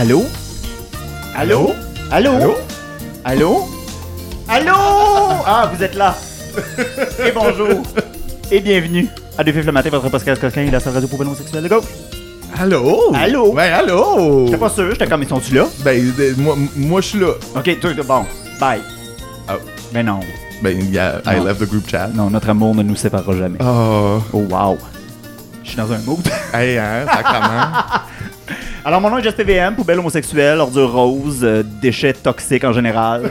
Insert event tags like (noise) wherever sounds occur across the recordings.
Allô? Allô? Allô? Allô? Allô? Allô? Ah, vous êtes là. (laughs) Et bonjour. Et bienvenue à Deux Fifs le matin, votre podcast coquin et la seule radio pour homosexuels de gauche. Allô? Allô? Ben, allô? J'étais pas sûr, j'étais comme, ils sont-tu là? Ben, de- moi, moi je suis là. Ok, toi, bon, bye. Oh. Mais non, Ben, yeah, I Non. left the group chat. non, notre amour ne nous séparera jamais. Oh, Oh, wow. Je suis dans un mood. hey, hein, sacrement. (laughs) (laughs) Alors, mon nom est Just TVM, poubelle homosexuelle, ordure rose, euh, déchets toxiques en général.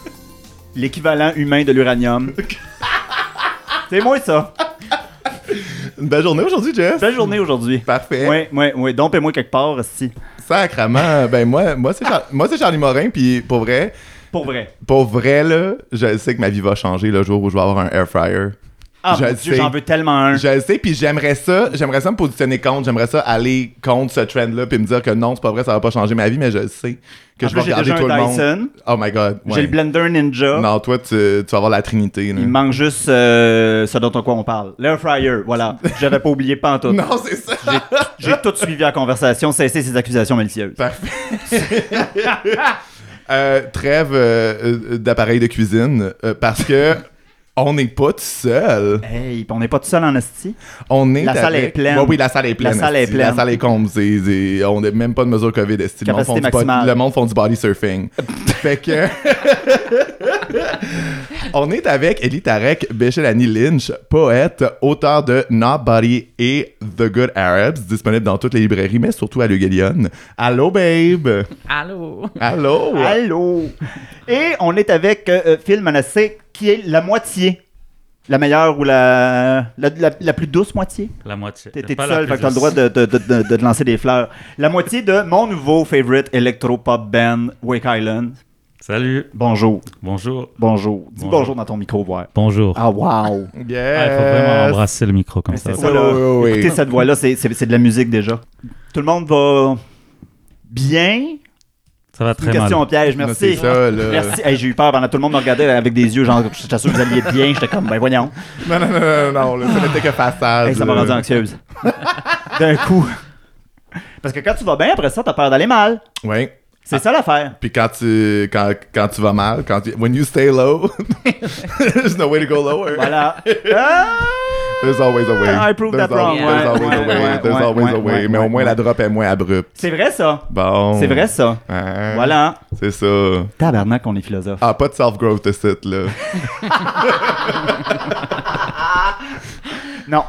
(laughs) L'équivalent humain de l'uranium. (laughs) C'est moi, ça. Une belle journée aujourd'hui, Jess. Belle journée aujourd'hui. Parfait. Oui, oui, oui. Dompez-moi quelque part, si. Sacrement. Ben, moi, moi c'est Char- moi, c'est Charlie Morin, puis pour vrai, Pour vrai. pour vrai, là, je sais que ma vie va changer le jour où je vais avoir un air fryer. Ah, Je mon le Dieu, sais. j'en veux tellement un. Je le sais, puis j'aimerais ça, j'aimerais ça me positionner contre, j'aimerais ça aller contre ce trend-là, puis me dire que non, c'est pas vrai, ça va pas changer ma vie, mais je le sais que En je vais plus, j'ai regarder déjà tout le monde. Dyson. Oh my god. J'ai le Blender Ninja. Non, toi, tu, tu vas avoir la trinité. là. Il me manque juste euh, ce dont on quoi on parle. L'air fryer, voilà. (laughs) J'avais pas oublié pas en tout. Non, c'est ça. J'ai tout suivi la conversation, cessé ces accusations malicieuses. Parfait. (laughs) Euh, trêve euh, euh, d'appareil de cuisine euh, parce que on n'est pas tout seul. Hey, on n'est pas tout seul en esti. On est La salle avec- est pleine. Ouais, oui, la salle est pleine. La salle est pleine. La salle est comble. on n'a même pas de mesure COVID. esti. Le monde, Capacité le monde font du body surfing. (laughs) fait que. (laughs) on est avec Elie Tarek Beshelani Lynch, poète, auteur de Nobody et The Good Arabs, disponible dans toutes les librairies, mais surtout à Lugelion. Allô, babe! Allô? Allô! Allô! Et on est avec euh, euh, Phil Manassé, qui est la moitié. La meilleure ou la, la, la- la plus douce moitié? La moitié. T'es tout seul, fait que t'as le droit de, de, de, de- de te lancer des fleurs. La moitié de mon nouveau favorite electro-pop band, Wake Island. Salut. Bonjour. Bonjour. Bonjour. Dis bonjour, Bonjour. dans ton micro, voir. Bonjour. Ah, wow! (laughs) Yes! Ah, il faut vraiment embrasser le micro comme ça. C'est ça, là. Oui, oui, oui. Écoutez cette voix-là, c'est- c'est c'est de la musique déjà. Tout le monde va bien? Ça va C'est une très mal. question piège, Non, merci. C'est ça, là. Merci. Hey, j'ai eu peur pendant tout le monde me regardait avec des yeux, genre, je t'assure que vous alliez bien. J'étais comme, ben voyons. Non, non, non, non, non, là, ça n'était que façade. Hey, ça m'a rendu anxieuse. D'un coup. Parce que quand tu vas bien, après ça, t'as peur d'aller mal. Oui. C'est ça l'affaire. Puis quand tu, quand, quand tu vas mal, quand tu, when you stay low, (laughs) there's no way to go lower. Voilà. (laughs) Ah! There's always a way. I proved that wrong. There's always a way. There's ouais, always a way. ouais, Mais au moins, ouais. la drop est moins abrupte. C'est vrai ça. Bon. C'est vrai ça. Hein? Voilà. C'est ça. Tabarnak qu'on est philosophe. Ah, pas de self-growth ici, là. (laughs) Non.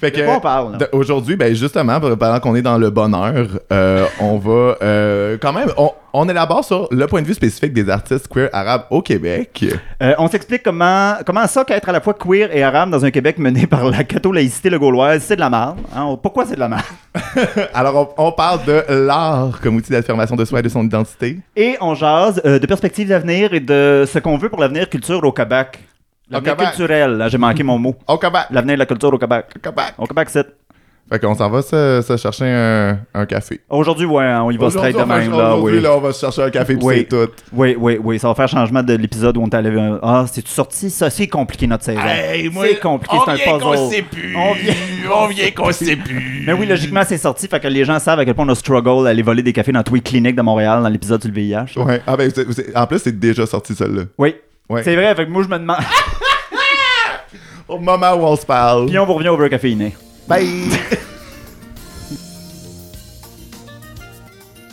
Fait que. On parle, Aujourd'hui, ben justement, pendant qu'on est dans le bonheur, euh, on va euh, quand même, on, on élabore sur le point de vue spécifique des artistes queer arabes au Québec. Euh, on s'explique comment, comment ça qu'être à la fois queer et arabe dans un Québec mené par la catho-laïcité le gauloise, c'est de la merde. Hein? Pourquoi c'est de la merde? (laughs) Alors, on, on parle de l'art comme outil d'affirmation de soi et de son identité. Et on jase de perspectives d'avenir et de ce qu'on veut pour l'avenir culture au Québec. L'avenir culturel, là, j'ai manqué mon mot. Au Québec. L'avenir de la culture au Québec. Au Québec. Au Québec, c'est. Fait qu'on s'en va se, se chercher un, un café. Aujourd'hui, ouais, hein, on y va straight de même, on- là, aujourd'hui, oui. là, on va se chercher un café puis Oui. c'est tout. Oui, oui, oui, ça va faire changement de l'épisode où on t'allait. Ah, c'est-tu sorti? Ça, c'est compliqué notre saison. c'est compliqué, c'est un puzzle. plus. On vient- on vient qu'on sait (laughs) plus. Mais oui, logiquement, c'est sorti, fait que les gens savent à quel point on a struggle à aller voler des cafés dans tous les cliniques de Montréal dans l'épisode sur le VIH. Ouais. Ah ben, c'est- c'est- en plus, c'est déjà sorti celle-là. Oui. Ouais. C'est vrai, fait que moi, je me demande. (laughs) Au moment où on se parle. Puis on vous revient au beurre caféiné. Bye! (laughs)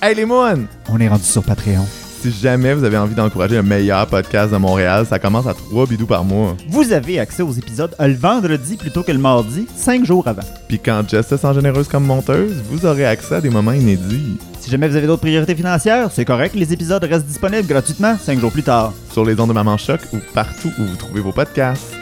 hey les moines! On est rendu sur Patreon. Si jamais vous avez envie d'encourager le meilleur podcast de Montréal, ça commence à 3 bidous par mois. Vous avez accès aux épisodes le vendredi plutôt que le mardi, 5 jours avant. Puis quand Jess se sent généreuse comme monteuse, vous aurez accès à des moments inédits. Si jamais vous avez d'autres priorités financières, c'est correct, les épisodes restent disponibles gratuitement 5 jours plus tard. Sur les ondes de Maman Choc ou partout où vous trouvez vos podcasts.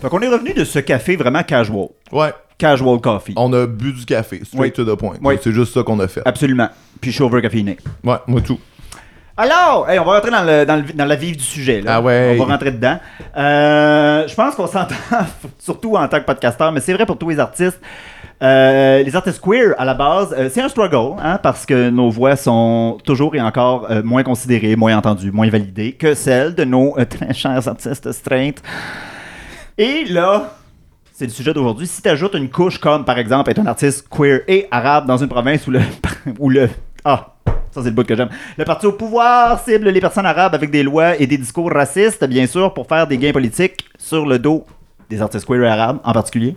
Fait qu'on est revenu de ce café vraiment casual. Ouais, Casual coffee. on a bu du café, straight Oui. to the point. Oui. C'est juste ça qu'on a fait. Absolument. Puis je suis over caféiné. Ouais, moi tout. Alors, hey, on va rentrer dans, le, dans, le- dans la vive du sujet. Là. Ah ouais. On va rentrer dedans. Euh, je pense qu'on s'entend, (laughs) surtout en tant que podcasteur, mais c'est vrai pour tous les artistes. Euh, les artistes queer, à la base, euh, c'est un struggle, hein, parce que nos voix sont toujours et encore moins considérées, moins entendues, moins validées que celles de nos très chers artistes straight. Et là, c'est le sujet d'aujourd'hui. Si tu ajoutes une couche comme, par exemple, être un artiste queer et arabe dans une province où le. (laughs) où le ça c'est le bout que j'aime. Le parti au pouvoir cible les personnes arabes avec des lois et des discours racistes, bien sûr, pour faire des gains politiques sur le dos des artistes queer et arabes en particulier.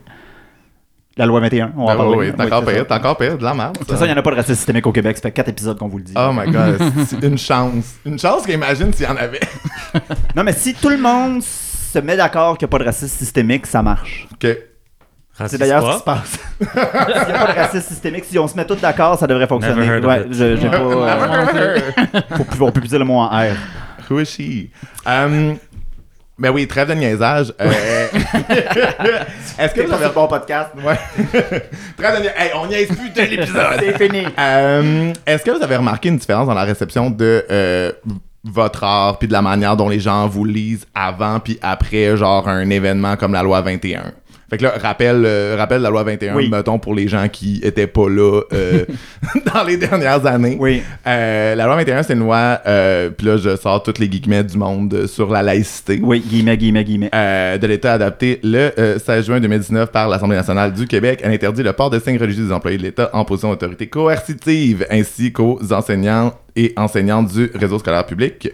La loi 21, on va en Ben parler. oui, t'es encore c'est pire, t'es encore pire, de la merde. De toute ça. il n'y en a pas de racisme systémique au Québec. Ça fait quatre épisodes qu'on vous le dit. Oh my god, (laughs) c'est une chance. Une chance qu'imagine s'il y en avait. Non, mais si tout le monde se met d'accord qu'il n'y a pas de racisme systémique, ça marche. Ok. C'est d'ailleurs ce qui se passe. (laughs) S'il n'y a pas de racisme systémique, si on se met tous d'accord, ça devrait fonctionner. Never heard of Ouais, it. je- j'ai pas. euh, (laughs) faut plus, on peut plus dire le mot en R. Who is she? Um, ben oui, trêve de niaisage. Euh, (laughs) Est-ce que pas avez... un bon podcast? Ouais. trêve de niaisage. Hey, on niaise plus de l'épisode. C'est fini. Euh, Est-ce que vous avez remarqué une différence dans la réception de euh, votre art puis de la manière dont les gens vous lisent avant puis après genre un événement comme la loi 21? Fait que là, rappel, euh, rappel la loi 21, Oui. mettons, pour les gens qui étaient pas là euh, (laughs) dans les dernières années. Oui. Euh, la loi 21, c'est une loi, euh, puis là, je sors toutes les guillemets du monde sur la laïcité. Oui, guillemets, guillemets, guillemets. De l'État adapté le euh, 16 juin 2019 par l'Assemblée nationale du Québec. Elle interdit le port de signes religieux des employés de l'État en position d'autorité coercitive, ainsi qu'aux enseignants et enseignantes du réseau scolaire public,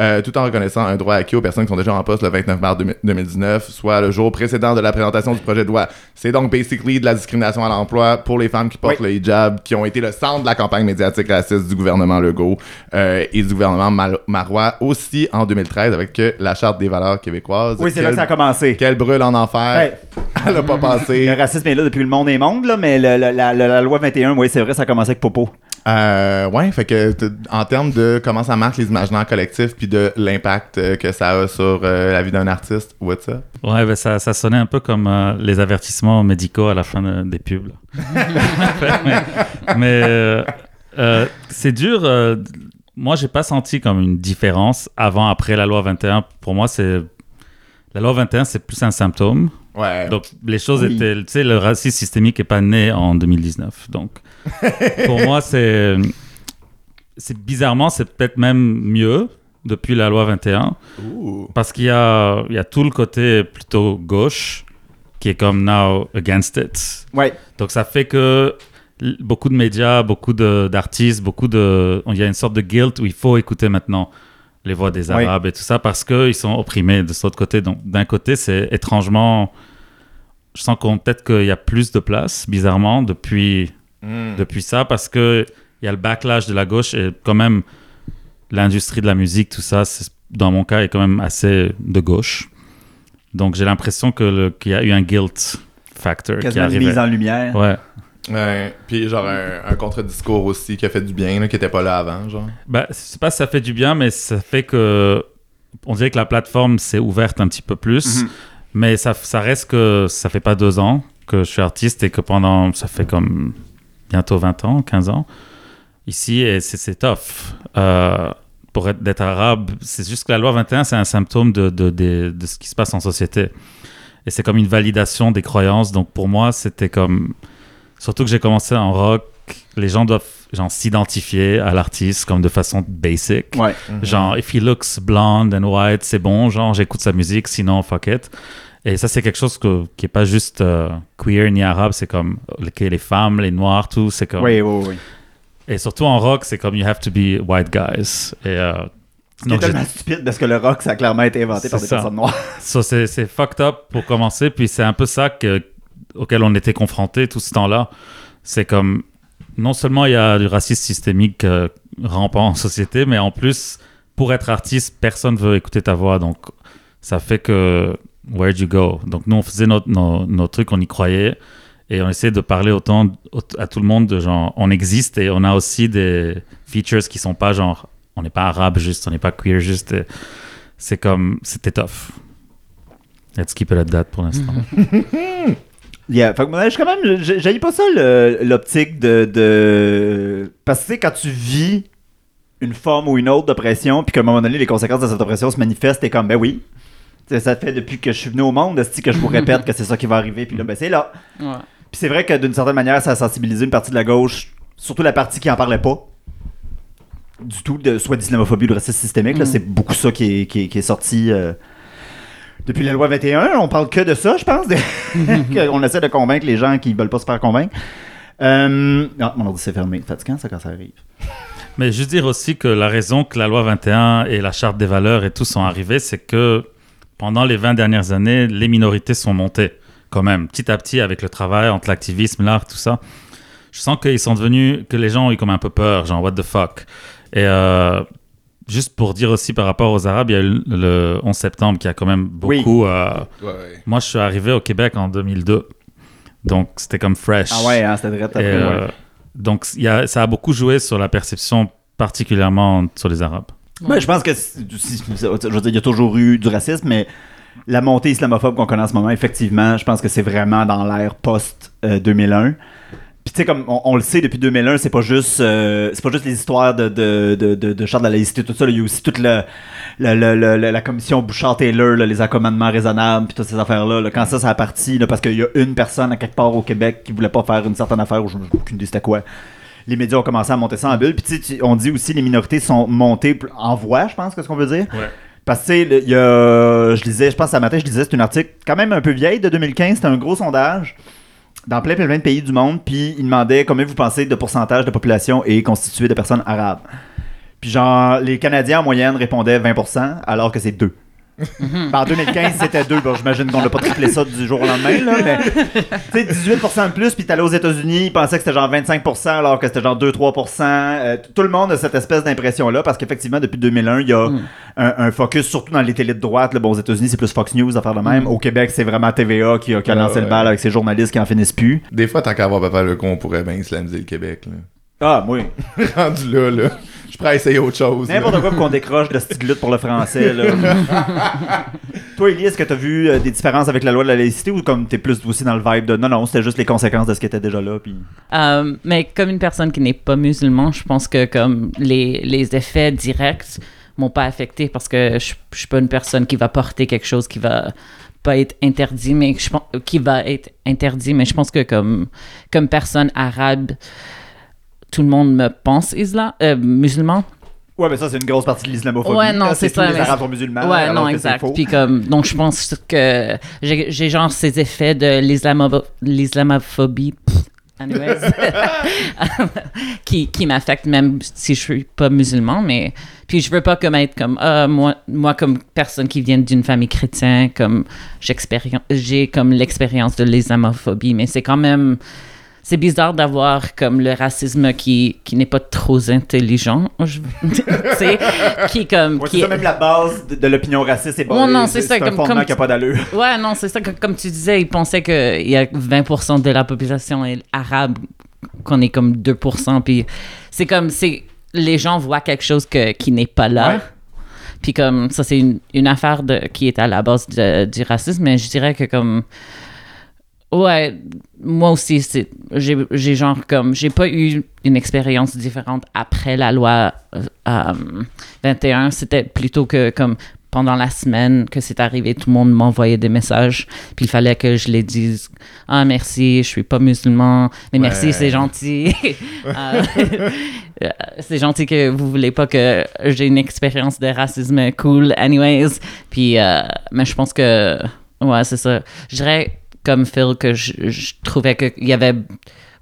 euh, tout en reconnaissant un droit acquis aux personnes qui sont déjà en poste le 29 mars 2019, soit le jour précédent de la présentation du projet de loi. C'est donc basically de la discrimination à l'emploi pour les femmes qui portent Oui. le hijab, qui ont été le centre de la campagne médiatique raciste du gouvernement Legault euh, et du gouvernement Mal- Marois, aussi en 2013 avec la Charte des valeurs québécoises. Oui, c'est là que ça a commencé. qu'elle brûle en enfer. Hey, (laughs) Elle a pas le passé. racisme est là depuis le monde est monde, là, mais le- le- la, la- la loi 21, oui, c'est vrai, ça a commencé avec Popo. Euh, ouais, fait que en termes de comment ça marche les imaginaires collectifs puis de l'impact euh, que ça a sur euh, la vie d'un artiste, what's up? Ouais, ben ça, ça sonnait un peu comme euh, les avertissements médicaux à la fin de- des pubs. (laughs) mais mais, euh, euh, c'est dur. euh, moi, j'ai pas senti comme une différence avant, après la loi 21. Pour moi, c'est la loi 21, c'est plus un symptôme. Ouais. Donc, les choses Oui. étaient. Tu sais, le racisme systémique n'est pas né en 2019. Donc, (laughs) pour moi, c'est. C'est bizarrement, c'est peut-être même mieux depuis la loi 21. Ouh. Parce qu'il y a, il y a tout le côté plutôt gauche qui est comme now against it. Ouais. Donc ça fait que beaucoup de médias, beaucoup de- d'artistes, beaucoup de... Il y a une sorte de guilt où il faut écouter maintenant les voix des Oui. Arabes et tout ça parce qu'ils sont opprimés de cet autre côté. Donc d'un côté, c'est étrangement... Je sens qu'on peut-être qu'il y a plus de place, bizarrement, depuis, Mm. depuis ça parce que il y a le backlash de la gauche et quand même l'industrie de la musique, tout ça, c'est- dans mon cas, est quand même assez de gauche. Donc j'ai l'impression que qu'il y a eu un guilt factor qui est Quasiment une arrivé. mise en lumière. Ouais. Ouais. Puis genre un, un contre-discours aussi qui a fait du bien, là, qui était pas là avant, genre. Bah, je sais pas si ça fait du bien, mais ça fait que on dirait que la plateforme s'est ouverte un petit peu plus. Mhm. Mais ça, ça reste que ça fait pas deux ans que je suis artiste et que pendant, ça fait comme bientôt 20 ans, 15 ans, ici, et c'est tough. Euh, pour être d'être arabe, c'est juste que la loi 21, c'est un symptôme de, de, de ce qui se passe en société. Et c'est comme une validation des croyances. Donc pour moi, c'était comme. Surtout que j'ai commencé en rock, les gens doivent genre, s'identifier à l'artiste comme de façon basic. Ouais. Genre, if he looks blonde and white, c'est bon, genre, j'écoute sa musique, sinon, fuck it. Et ça, c'est quelque chose que, qui est pas juste euh, queer ni arabe, c'est comme les femmes, les noirs, tout, c'est comme. Oui, oui, oui. Et surtout en rock, c'est comme you have to be white guys. Et euh, C'est tellement stupide parce que le rock, ça a clairement été inventé par des ça. personnes noires. (laughs) so, c'est c'est fucked up pour commencer, puis c'est un peu ça que, auquel on était confrontés tout ce temps-là. C'est comme, non seulement il y a du racisme systémique euh, rampant en société, mais en plus, pour être artiste, personne veut écouter ta voix. Donc, ça fait que, where'd you go? Donc, nous, on faisait notre, nos, nos trucs, on y croyait. Et on essayait de parler autant au- à tout le monde de genre, on existe et on a aussi des features qui sont pas genre, on n'est pas arabe juste, on n'est pas queer juste. C'est comme, c'était tough. Let's keep it at that pour l'instant. (laughs) Yeah, fait que moi, je quand même, j'ai pas ça l'optique de, de. Parce que tu sais, quand tu vis une forme ou une autre d'oppression, puis qu'à un moment donné, les conséquences de cette oppression se manifestent, t'es comme, ben oui. Ça fait depuis que je suis venu au monde, est que je vous (laughs) répète que c'est ça qui va arriver, puis là, ben c'est là. Ouais. Puis c'est vrai que d'une certaine manière, ça a sensibilisé une partie de la gauche, surtout la partie qui en parlait pas. Du tout, de, soit d'islamophobie ou de racisme systémique. là, Mhm. C'est beaucoup ça qui est, qui est- qui est sorti. euh, depuis la loi 21, on parle que de ça, je pense. (laughs) on essaie de convaincre les gens qui veulent pas se faire convaincre. Euh, ah, mon ordi s'est fermé. Fatigant, ça, quand ça arrive. Mais juste dire aussi que la raison que la loi 21 et la charte des valeurs et tout sont arrivés, c'est que pendant les 20 dernières années, les minorités sont montées quand même, petit à petit avec le travail, entre l'activisme, l'art, tout ça. Je sens qu'ils sont devenus, que les gens ont eu comme un peu peur, genre what the fuck. Et euh, juste pour dire aussi par rapport aux Arabes, il y a eu le 11 septembre qui a quand même Oui. beaucoup... euh, Ouais, ouais. moi, je suis arrivé au Québec en 2002. Donc, c'était comme fresh. Ah ouais, hein, c'était. Et, après, euh, ouais. Donc, il y a, ça a beaucoup joué sur la perception, particulièrement sur les Arabes. Ben, je pense que, si- si- je veux dire, il y a toujours eu du racisme, mais la montée islamophobe qu'on connaît en ce moment, effectivement, je pense que c'est vraiment dans l'ère post-2001. Puis tu sais, comme on, on le sait depuis 2001, c'est pas juste euh, c'est pas juste les histoires de, de, de, de, de charte de la laïcité, tout ça. Il y a aussi toute le, le- le- la commission Bouchard-Taylor, là, les accommodements raisonnables, puis toutes ces affaires-là. là. quand ça, ça a parti, là, parce qu'il y a une personne à quelque part au Québec qui voulait pas faire une certaine affaire, ou je aucune idée c'était quoi. Les médias ont commencé à monter ça en bulle. Puis tu on dit aussi les minorités sont montées en voix, je pense que ce qu'on veut dire. Ouais. Parce que, tu sais, il y a, je lisais, je pense, ce matin, je lisais, c'est un article quand même un peu vieille de 2015. C'était un gros sondage dans plein, plein, de pays du monde. Puis il demandait combien vous pensez de pourcentage de population est constitué de personnes arabes. Puis genre, les Canadiens en moyenne répondaient 20%, alors que c'est 2. En 2015, c'était 2. Bon, j'imagine qu'on n'a pas triplé ça du jour au lendemain, là, mais (laughs) tu sais, 18% de plus, puis t'allais aux États-Unis, ils pensaient que c'était genre 25%, alors que c'était genre 2-3%. Euh, tout le monde a cette espèce d'impression-là, parce qu'effectivement, depuis 2001, il y a un, un focus, surtout dans les télés de droite. Là, bon, aux États-Unis, c'est plus Fox News à faire de même. Au Québec, c'est vraiment TVA qui a, qui a Ah, lancé le ouais. bal avec ses journalistes qui en finissent plus. Des fois, tant qu'à avoir papa le con, on pourrait bien islamiser le Québec. Là. Ah, oui. (laughs) Rendu là, là. Je pourrais essayer autre chose. N'importe quoi pour qu'on décroche de cette lutte pour le français. Là. (laughs) Toi, Élie, est-ce que tu as vu euh, des différences avec la loi de la laïcité ou comme tu es plus aussi dans le vibe de non, non, c'était juste les conséquences de ce qui était déjà là? Puis... Euh, mais comme une personne qui n'est pas musulman, je pense que comme les, les effets directs m'ont pas affecté parce que je, je suis pas une personne qui va porter quelque chose qui va pas être interdit, mais je pense qui va être interdit, mais je pense que comme comme personne arabe, tout le monde me pense islam, euh, musulman. Ouais, mais ça, c'est une grosse partie de l'islamophobie. Ouais, non, là. c'est ça, Les mais Arabes sont musulmans. Ouais, alors non, que exact. faux. Puis comme, donc je pense que j'ai genre ces effets de l'islamo- l'islamophobie, anyways, (laughs) (laughs) qui, qui m'affectent même si je suis pas musulman, mais puis je veux pas comme être comme ah, moi, moi comme personne qui vient d'une famille chrétienne, comme j'ai comme l'expérience de l'islamophobie, mais c'est quand même c'est bizarre d'avoir comme le racisme qui, qui n'est pas trop intelligent, je- (laughs) tu qui comme Ouais, qui c'est ça, même la base de, de l'opinion raciste, c'est Ouais, non, c'est ça, un comme- comme- qui n'a pas d'allure. Ouais, non, c'est ça. que- Comme tu disais, ils pensaient qu'il y a 20% de la population est arabe, qu'on est comme 2%. Puis c'est comme, c'est les gens voient quelque chose que, qui n'est pas là. Ouais. Puis comme, ça, c'est une, une affaire de, qui est à la base de- du racisme. Mais je dirais que comme... Ouais, moi aussi, c'est, j'ai, j'ai genre comme, j'ai pas eu une expérience différente après la loi euh, euh, 21. C'était plutôt que comme pendant la semaine que c'est arrivé, tout le monde m'envoyait des messages, puis il fallait que je les dise ah merci, je suis pas musulman, mais merci, c'est gentil, (laughs) Euh, euh, (laughs) c'est gentil que vous voulez pas que j'ai une expérience de racisme cool, anyways. Puis, euh, mais je pense que ouais, c'est ça. Je dirais comme Phil que je, je trouvais qu'il y avait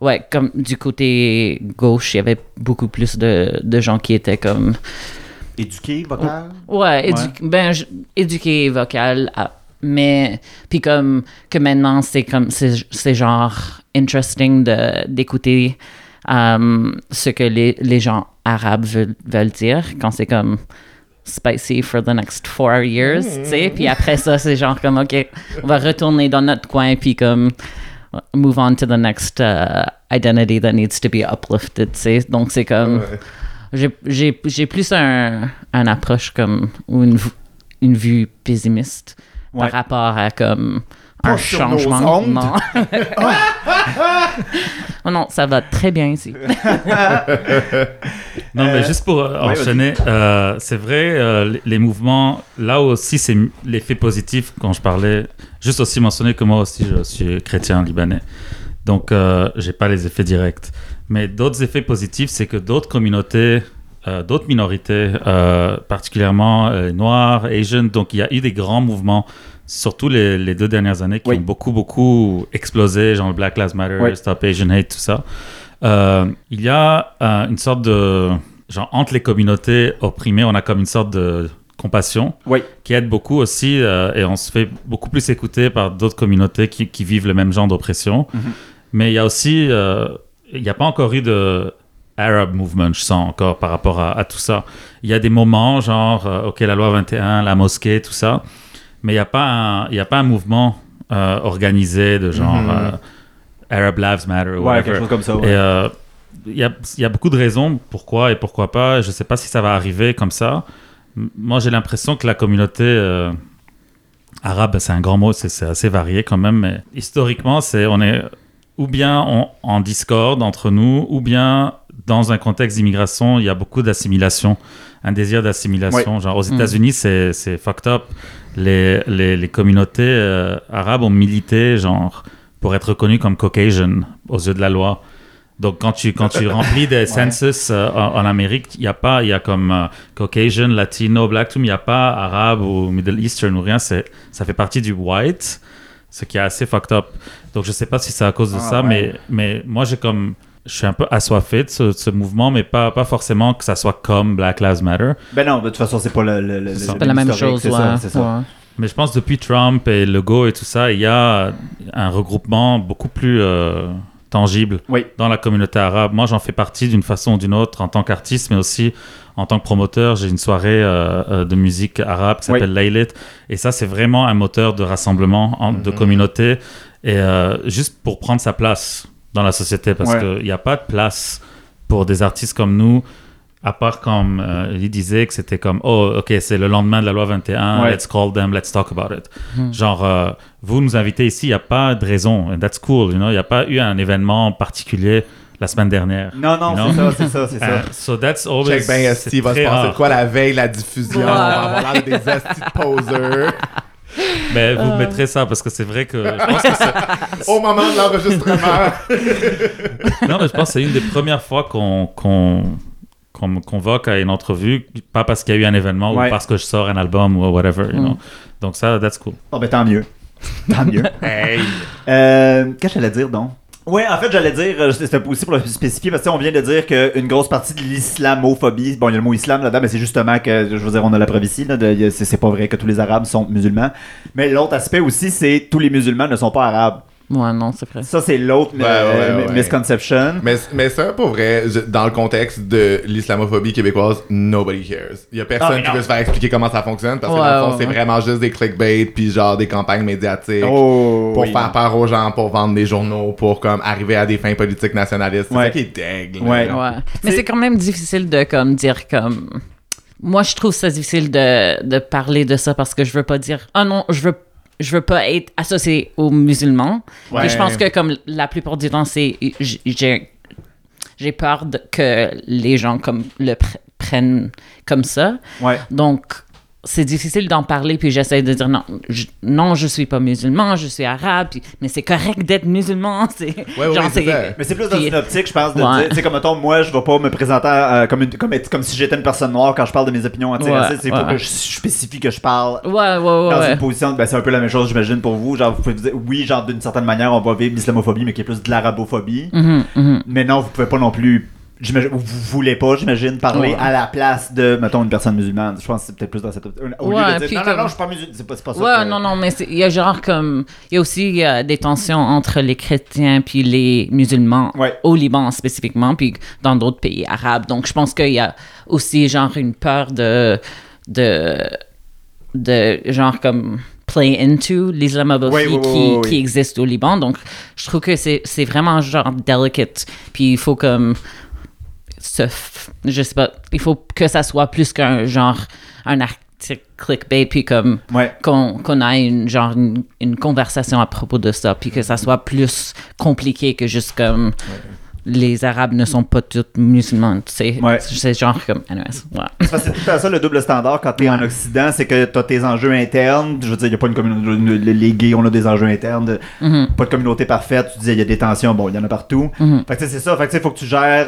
ouais, comme du côté gauche, il y avait beaucoup plus de, de gens qui étaient comme Éduqué, vocal? Ouais, édu- ben, je- éduqué vocal. ah, mais, puis comme, que maintenant, c'est comme, c'est c'est genre interesting de- d'écouter euh, ce que les, les gens arabes veulent, veulent dire quand c'est comme spicy for the next four years, tu sais. Puis après ça, c'est genre comme, OK, on va retourner dans notre coin, puis comme, move on to the next uh, identity that needs to be uplifted, tu sais. Donc, c'est comme Ouais. j'ai- plus un, un approche comme ou une, une vue pessimiste Ouais. par rapport à comme Pas un sur nos changement. ondes. Non. (laughs) oh non, ça va très bien ici. (laughs) Non, Euh, mais juste pour euh, ouais, enchaîner, euh, c'est vrai, euh, les, les mouvements, là aussi, c'est l'effet positif quand je parlais. Juste aussi mentionner que moi aussi, je suis chrétien libanais. Donc, euh, j'ai pas les effets directs. Mais d'autres effets positifs, c'est que d'autres communautés euh, d'autres minorités, euh, particulièrement euh, noirs, Asian. Donc, il y a eu des grands mouvements, surtout les, les deux dernières années, qui Oui. ont beaucoup, beaucoup explosé, genre le Black Lives Matter, Oui. Stop Asian Hate, tout ça. Il y a une sorte de... Genre, entre les communautés opprimées, on a comme une sorte de compassion Oui. qui aide beaucoup aussi et on se fait beaucoup plus écouter par d'autres communautés qui, qui vivent le même genre d'oppression. Mhm. Mais il y a aussi, il n'y a pas encore eu de Arab movement, je sens encore par rapport à, à tout ça. Il y a des moments genre, euh, ok, la loi 21, la mosquée, tout ça, mais il n'y a, pas un- y a pas un mouvement euh, organisé de genre Mhm. euh, Arab Lives Matter ou Ouais, whatever. quelque chose comme ça. Ouais. il y, a, il y a beaucoup de raisons pourquoi et pourquoi pas. Je sais pas si ça va arriver comme ça. Moi, j'ai l'impression que la communauté euh, arabe, c'est un grand mot, c'est assez varié quand même. Mais historiquement, c'est on est ou bien on- en discorde entre nous, ou bien dans un contexte d'immigration, il y a beaucoup d'assimilation, un désir d'assimilation. Genre aux Mm. États-Unis, c'est c'est fucked up. Les, les, les communautés euh, arabes ont milité, genre, pour être reconnues comme Caucasian aux yeux de la loi. Donc, quand tu, quand tu (laughs) remplis des census euh, en, en Amérique, il n'y a pas, il y a comme euh, Caucasian, Latino, Black, tout, mais il n'y a pas arabe ou Middle Eastern ou rien. C'est, ça fait partie du white, ce qui est assez fucked up. Donc, je sais pas si c'est à cause de Ah, ça, ouais. mais, mais moi, j'ai comme, je suis un peu assoiffé de ce, de ce mouvement, mais pas, pas forcément que ça soit comme Black Lives Matter. Ben non, de toute façon, c'est pas le, le, le- C'est le- pas la même chose, C'est ouais. ça, c'est ça. ouais. Mais je pense depuis Trump et Legault et tout ça, il y a un regroupement beaucoup plus euh, tangible Oui. dans la communauté arabe. Moi, j'en fais partie d'une façon ou d'une autre en tant qu'artiste, mais aussi en tant que promoteur. J'ai une soirée euh, euh, de musique arabe qui s'appelle Laylit. Et ça, c'est vraiment un moteur de rassemblement en- de Mhm. communauté. Et euh, juste pour prendre sa place dans la société, parce Ouais. qu'il n'y a pas de place pour des artistes comme nous. À part comme euh, il disait que c'était comme oh ok c'est le lendemain de la loi 21 Ouais. let's call them let's talk about it Hmm. genre euh, vous nous invitez ici il n'y a pas de raison and that's cool you know il n'y a pas eu un événement particulier la semaine dernière Non, non, You c'est ça, c'est ça, c'est ça. Uh, (laughs) so that's always Check c'est Steve va se passer rare. de quoi la veille, la diffusion. Ouais. On va avoir l'air des astis de posers. (laughs) mais vous Euh. mettrez ça parce que c'est vrai que je pense que (laughs) Au moment de l'enregistrement. non mais je pense que c'est une des premières fois qu'on qu'on qu'on me convoque à une entrevue pas parce qu'il y a eu un événement Ouais. ou parce que je sors un album ou whatever you Mm. know. donc ça that's cool Oh, ben tant mieux. Tant mieux. (laughs) hey. Euh, Qu'est-ce que j'allais dire donc? Oui, en fait, j'allais dire, euh, c'était aussi pour le spécifier, parce qu'on vient de dire qu'une grosse partie de l'islamophobie, bon, il y a le mot islam là-dedans, mais c'est justement que, je veux dire, on a la preuve ici, c'est pas vrai que tous les Arabes sont musulmans. Mais l'autre aspect aussi, c'est tous les musulmans ne sont pas arabes. Ouais, non, c'est vrai. Ça, c'est l'autre Ouais, euh, ouais, ouais. misconception. Mais, mais ça, pour vrai, je- dans le contexte de l'islamophobie québécoise, nobody cares. Il y a Ah, personne qui veut se faire expliquer comment ça fonctionne parce que dans le fond, ouais, c'est ouais. vraiment juste des clickbait puis genre des campagnes médiatiques. Oh, Pour oui. faire peur aux gens, pour vendre des journaux, pour comme arriver à des fins politiques nationalistes. C'est Ouais. ça qui est. Ouais. Mais c'est quand même difficile de comme dire comme. Moi, je trouve ça difficile de, de parler de ça parce que je veux pas dire ah non, je veux je veux pas être associé aux musulmans. Ouais. Et je pense que comme la plupart du temps, c'est j'ai j'ai peur de- que les gens comme le pr- prennent comme ça. Ouais. Donc c'est difficile d'en parler puis j'essaie de dire non je, non je suis pas musulman je suis arabe puis- mais c'est correct d'être musulman (laughs) c'est Ouais, c'est ça. Mais c'est plus dans une optique, je pense, de Ouais. dire, tu sais, comme mettons, moi, je vais pas me présenter euh, comme, une- comme, être- comme si j'étais une personne noire quand je parle de mes opinions antiracistes. Ouais, faut ouais. que je spécifie que je parle ouais ouais ouais, dans ouais. une position, ben c'est un peu la même chose, j'imagine, pour vous. Genre, vous pouvez dire, oui, genre, d'une certaine manière, on va vivre l'islamophobie, mais qui est plus de l'arabophobie. Mhm, mhm. Mais non, vous pouvez pas non plus. Vous voulez pas, j'imagine, parler Ouais. à la place de, mettons, une personne musulmane. Je pense que c'est peut-être plus dans cette optique. Au lieu Ouais, de dire, non, non, comme- non, je suis pas musulman. C'est pas, pas ça. Ouais, non, non, mais il y a genre comme. Il y a aussi y a des tensions entre les chrétiens puis les musulmans au Liban spécifiquement, puis dans d'autres pays arabes. Donc, je pense qu'il y a aussi genre une peur de. de. de genre comme play into l'islamophobie Ouais, ouais, ouais, qui, qui existe au Liban. Donc, je trouve que c'est c'est vraiment genre delicate. Puis il faut comme. Se f- je sais pas. Il faut que ça soit plus qu'un genre. un article clickbait, puis comme Ouais. qu'on qu'on ait une, genre une, une conversation à propos de ça, puis que ça soit plus compliqué que juste comme les Arabes ne sont pas tous musulmans, tu sais. Ouais. C'est genre comme, anyways, ouais. C'est tout à ça le double standard quand t'es en Occident, c'est que t'as tes enjeux internes. Je veux dire, il y a pas une communauté. Les gays, on a des enjeux internes. de- Mhm, Pas de communauté parfaite. Tu disais, il y a des tensions. Bon, il y en a partout. mhm. Fait que c'est ça. Fait que tu sais, faut que tu gères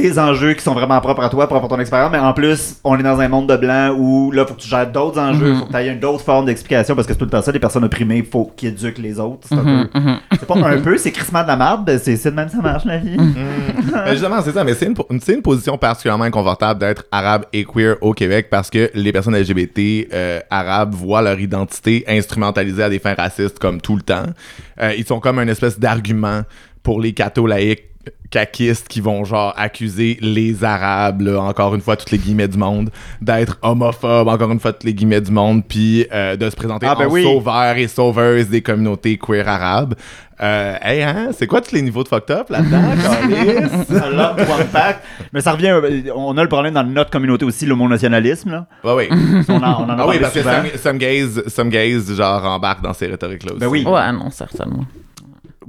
tes enjeux qui sont vraiment propres à toi, propres à ton expérience, mais en plus, on est dans un monde de blanc où là, faut que tu gères d'autres enjeux, Mhm. faut que tu aies une autre forme d'explication parce que c'est tout le temps ça, les personnes opprimées, faut qu'ils éduquent les autres. C'est un Mhm, peu- mhm. c'est pas un peu, c'est crissement de la merde, ben, c'est de même que ça marche la vie. (laughs) Ben, justement, c'est ça, mais c'est une, une position particulièrement inconfortable d'être arabe et queer au Québec parce que les personnes LGBT euh, arabes voient leur identité instrumentalisée à des fins racistes comme tout le temps. Euh, ils sont comme une espèce d'argument pour les cathos-laïcs caquistes qui vont genre accuser les arabes là, encore une fois toutes les guillemets du monde d'être homophobes encore une fois toutes les guillemets du monde puis euh, de se présenter Ah, ben en oui. sauveurs et sauveuses des communautés queer arabes euh, hey hein c'est quoi tous les niveaux de fucked up là-dedans? (laughs) A. Mais ça revient, euh, on a le problème dans notre communauté aussi, l'homonationalisme. Là. Ouais, oui. On en, on en a Ah oui, parce que some, some gays, some gays, genre, embarquent dans ces rhétoriques-là aussi. Ben oui. Ouais, non, certainement.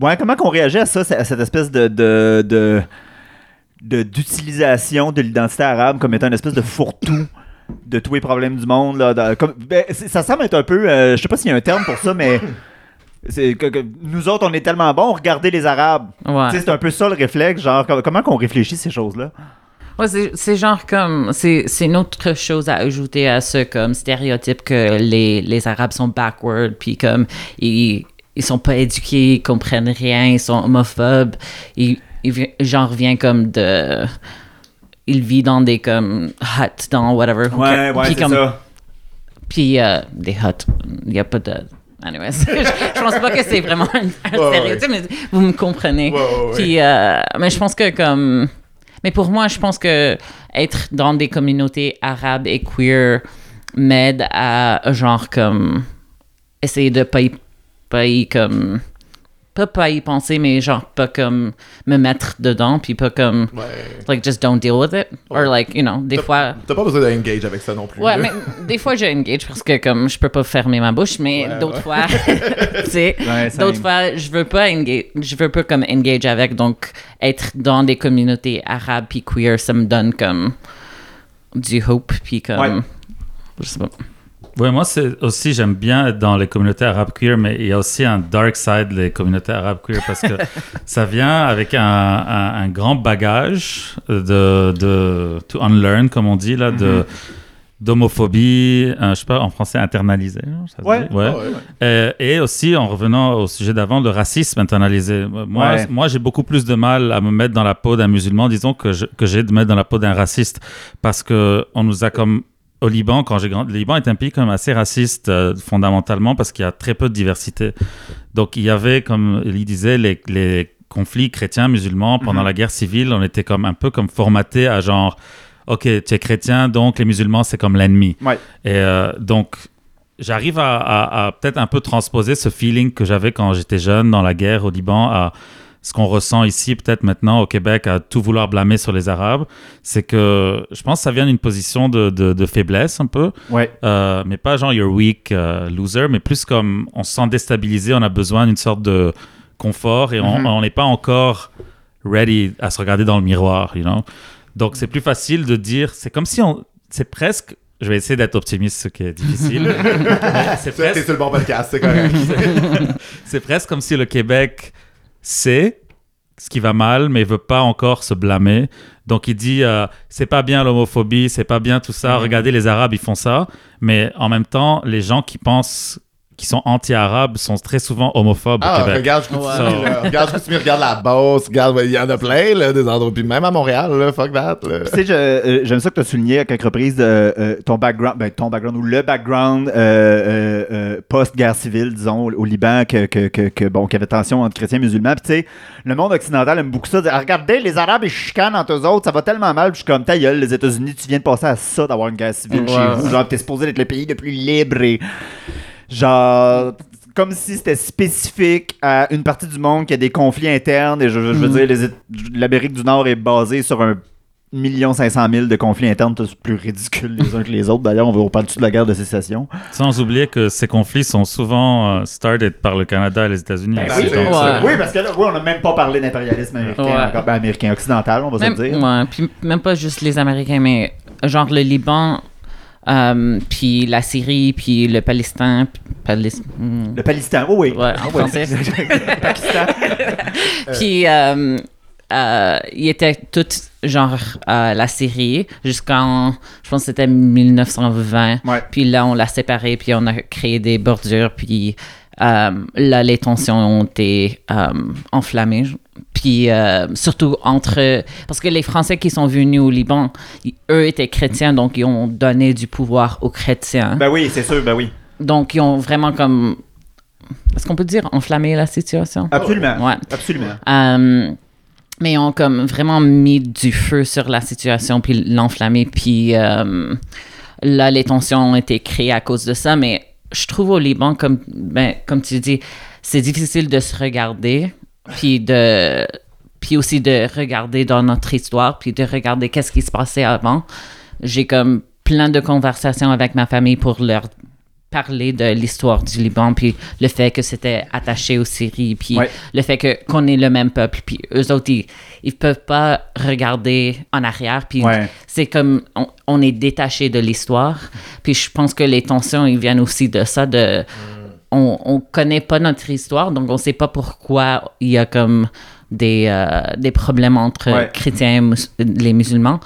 Ouais, comment qu'on réagit à ça, à cette espèce de, de, d'utilisation de l'identité arabe comme étant une espèce de fourre-tout de tous les problèmes du monde là, comme- ben, ça semble être un peu euh, je sais pas s'il y a un terme pour ça mais c'est que, que nous autres on est tellement bons regardez les arabes Ouais. C'est un peu ça le réflexe genre com- comment qu'on réfléchit ces choses là Ouais, c'est- genre comme. C'est c'est une autre chose à ajouter à ce comme stéréotype que les, les Arabes sont backward, puis comme ils, ils sont pas éduqués, ils comprennent rien, ils sont homophobes. Ils, ils vi- genre vient comme de. Il vit dans des comme huts, dans whatever. ouais ouais Puis c'est ça Puis euh, des huts, il n'y a pas de. Anyways, (laughs) je, pense pas que c'est vraiment un, un Ouais, stéréotype, mais vous me comprenez. Ouais. Puis, euh, mais je pense que comme. Mais pour moi, je pense que être dans des communautés arabes et queer m'aide à genre comme essayer de pas y, pas y comme pas pas y penser, mais genre pas comme me mettre dedans, puis pas comme Ouais. like just don't deal with it, or like you know des fois. T'as pas besoin d'engage avec ça non plus. Ouais, mais des fois, je engage parce que comme je peux pas fermer ma bouche, mais Ouais, d'autres ouais. fois, (laughs) tu sais, Ouais, ça d'autres fois, je veux pas engage, je veux pas comme engage avec, donc être dans des communautés arabes puis queer, ça me donne comme du hope puis comme, Ouais. je sais pas. Ouais, moi c'est aussi j'aime bien être dans les communautés arabes queer, mais il y a aussi un dark side des communautés arabes queer parce que (laughs) ça vient avec un, un- un grand bagage de, de to unlearn comme on dit là, de d'homophobie, euh, je sais pas en français internalisé. ça se Ouais. ouais. Ah ouais, ouais. Euh, et aussi, en revenant au sujet d'avant, le racisme internalisé. Moi, moi j'ai beaucoup plus de mal à me mettre dans la peau d'un musulman, disons, que je- que j'ai de me mettre dans la peau d'un raciste. Parce que on nous a comme. Au Liban, quand j'ai grandi, le Liban est un pays quand même assez raciste euh, fondamentalement parce qu'il y a très peu de diversité. Donc il y avait, comme il disait, les, les conflits chrétiens musulmans pendant Mhm. la guerre civile. On était comme un peu comme formaté à genre, ok, tu es chrétien, donc les musulmans c'est comme l'ennemi. ouais Et euh, donc, j'arrive à, à- à peut-être un peu transposer ce feeling que j'avais quand j'étais jeune dans la guerre au Liban à ce qu'on ressent ici, peut-être maintenant au Québec, à tout vouloir blâmer sur les Arabes. C'est que je pense que ça vient d'une position de, de- de faiblesse un peu, ouais Euh, mais pas genre you're weak, euh, loser, mais plus comme on se sent déstabilisé, on a besoin d'une sorte de confort et on Mhm. on n'est pas encore ready à se regarder dans le miroir, you know? Donc c'est plus facile de dire, c'est comme si on, c'est presque, je vais essayer d'être optimiste, ce qui est difficile. (laughs) c'est presque, le bon podcast, c'est correct. (laughs) c'est presque comme si le Québec sait ce qui va mal, mais il veut pas encore se blâmer. Donc il dit, euh, c'est pas bien l'homophobie, c'est pas bien tout ça. Mhm. Regardez les Arabes, ils font ça, mais en même temps, les gens qui pensent qui sont anti-arabes sont très souvent homophobes au Ah, Québec. regarde ce que tu Ouais. dis, là. Regarde me regarde la bosse, regarde, il y en a plein, là, des endroits. Puis même à Montréal, là, fuck that. Tu sais, je- euh, j'aime ça que tu as souligné à quelques reprises euh, euh, ton background, ben, ton background ou le background euh, euh, euh, post-guerre civile, disons, au, au Liban, que, que, que, que, bon, qu'il y avait tension entre chrétiens et musulmans. Puis, tu sais, le monde occidental aime beaucoup ça. dire, Ah, regardez, les Arabes, ils chicanent entre eux autres, ça va tellement mal. Puis, je suis comme, ta gueule, les États-Unis, tu viens de passer à ça d'avoir une guerre civile Ouais. chez vous. Genre, t'es supposé être le pays le plus libre et. Genre. Comme si c'était spécifique à une partie du monde qui a des conflits internes. Et je, je- je veux Mhm. dire, l'Amérique du Nord est basée sur un million cinq cent mille de conflits internes, tous plus ridicules les uns que les autres. D'ailleurs, on va parler tout de la guerre de sécession. Sans oublier que ces conflits sont souvent euh, started par le Canada et les États-Unis. Ben oui, ouais. parce que là, oui, on n'a même pas parlé d'impérialisme américain, Ouais. encore, ben, américain occidental, on va Même, se le dire. ouais, puis même pas juste les Américains, mais genre le Liban, euh, puis la Syrie, puis le Palestin, Palis- hmm. Le Palestin, oui, oui. Ouais, en Oui. français. (laughs) Pakistan. (laughs) Puis, euh, euh, il était tout genre la série jusqu'en, je pense que c'était 1920. Ouais. Puis là, on l'a séparé, puis on a créé des bordures, puis là, les tensions ont été euh, enflammées. Puis euh, surtout entre... Parce que les Français qui sont venus au Liban, ils- eux étaient chrétiens, donc ils ont donné du pouvoir aux chrétiens. Ben oui, c'est sûr, ben oui. Donc ils ont vraiment comme... Est-ce qu'on peut dire enflammé la situation? Absolument. Ouais. Absolument. Euh, mais ils ont comme vraiment mis du feu sur la situation, puis l'enflammé, puis euh, là, les tensions ont été créées à cause de ça, mais je trouve au Liban, comme, ben, comme tu dis, c'est difficile de se regarder, puis de puis aussi de regarder dans notre histoire, puis de regarder qu'est-ce qui se passait avant. J'ai comme plein de conversations avec ma famille pour leur parler de l'histoire du Liban, puis le fait que c'était attaché aux Syries, puis Ouais. le fait que qu'on est le même peuple, puis eux autres, ils, ils peuvent pas regarder en arrière, puis Ouais. c'est comme on, on est détaché de l'histoire, puis je pense que les tensions, ils viennent aussi de ça, de on, on connaît pas notre histoire, donc on sait pas pourquoi il y a comme des, euh, des problèmes entre Ouais. chrétiens et mus- les musulmans.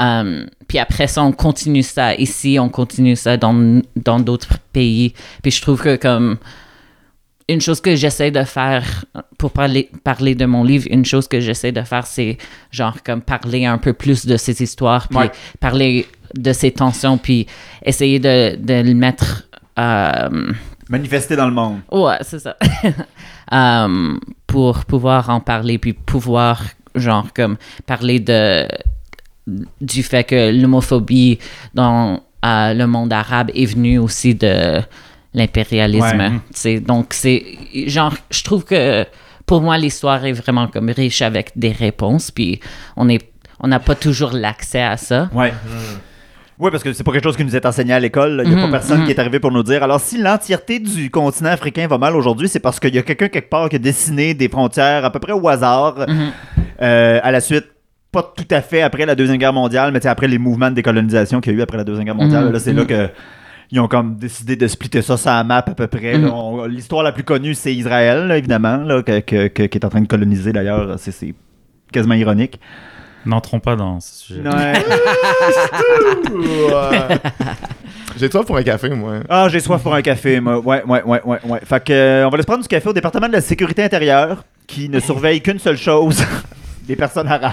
Euh, puis après ça, on continue ça ici, on continue ça dans dans d'autres pays. Puis je trouve que comme une chose que j'essaie de faire pour parler, parler de mon livre, une chose que j'essaie de faire, c'est genre comme parler un peu plus de ces histoires, puis Ouais. parler de ces tensions, puis essayer de, de le mettre... euh, Manifester dans le monde. Ouais, c'est ça. (laughs) Euh, pour pouvoir en parler, puis pouvoir, genre, comme, parler de, du fait que l'homophobie dans euh, le monde arabe est venue aussi de l'impérialisme. Ouais. Donc, c'est, genre, je trouve que, pour moi, l'histoire est vraiment comme riche avec des réponses, puis on est on n'a pas toujours l'accès à ça. Ouais. Oui, parce que c'est pas quelque chose qui nous est enseigné à l'école. Il n'y a pas Mhm, personne qui est arrivé pour nous dire. Alors, si l'entièreté du continent africain va mal aujourd'hui, c'est parce qu'il y a quelqu'un quelque part qui a dessiné des frontières à peu près au hasard Mhm. euh, à la suite. Pas tout à fait après la Deuxième Guerre mondiale, mais après les mouvements de décolonisation qu'il y a eu après la Deuxième Guerre mondiale. Mhm, Là, c'est là que ils ont comme décidé de splitter ça sur la map à peu près. Mhm. L'histoire la plus connue, c'est Israël, là, évidemment, là, que- que- que- qui est en train de coloniser d'ailleurs. C'est- C'est quasiment ironique. N'entrons pas dans ce sujet. Ouais. (laughs) (laughs) J'ai toi pour un café, moi. Ah, j'ai soif pour un café, moi. Ouais, ouais, ouais, ouais, ouais. Fait que, euh, on va aller se prendre du café au département de la sécurité intérieure, qui ne surveille qu'une seule chose (laughs) les personnes arabes.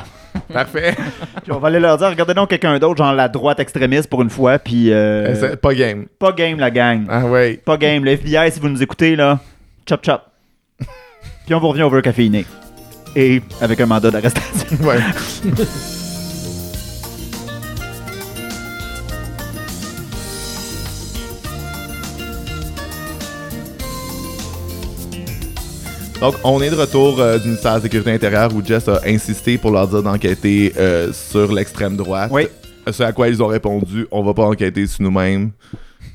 (laughs) Parfait. Puis on va aller leur dire, regardez donc quelqu'un d'autre, genre la droite extrémiste pour une fois, puis euh, c'est pas game. pas game la gang. Ah ouais. Pas game. Le FBI, si vous nous écoutez, là, chop chop. Puis on vous revient over caféiné. Et avec un mandat d'arrestation. Ouais. (laughs) Donc, on est de retour euh, du ministère de la Sécurité intérieure où Jess a insisté pour leur dire d'enquêter euh, sur l'extrême droite. Oui. Ce à quoi ils ont répondu, on va pas enquêter sur nous-mêmes.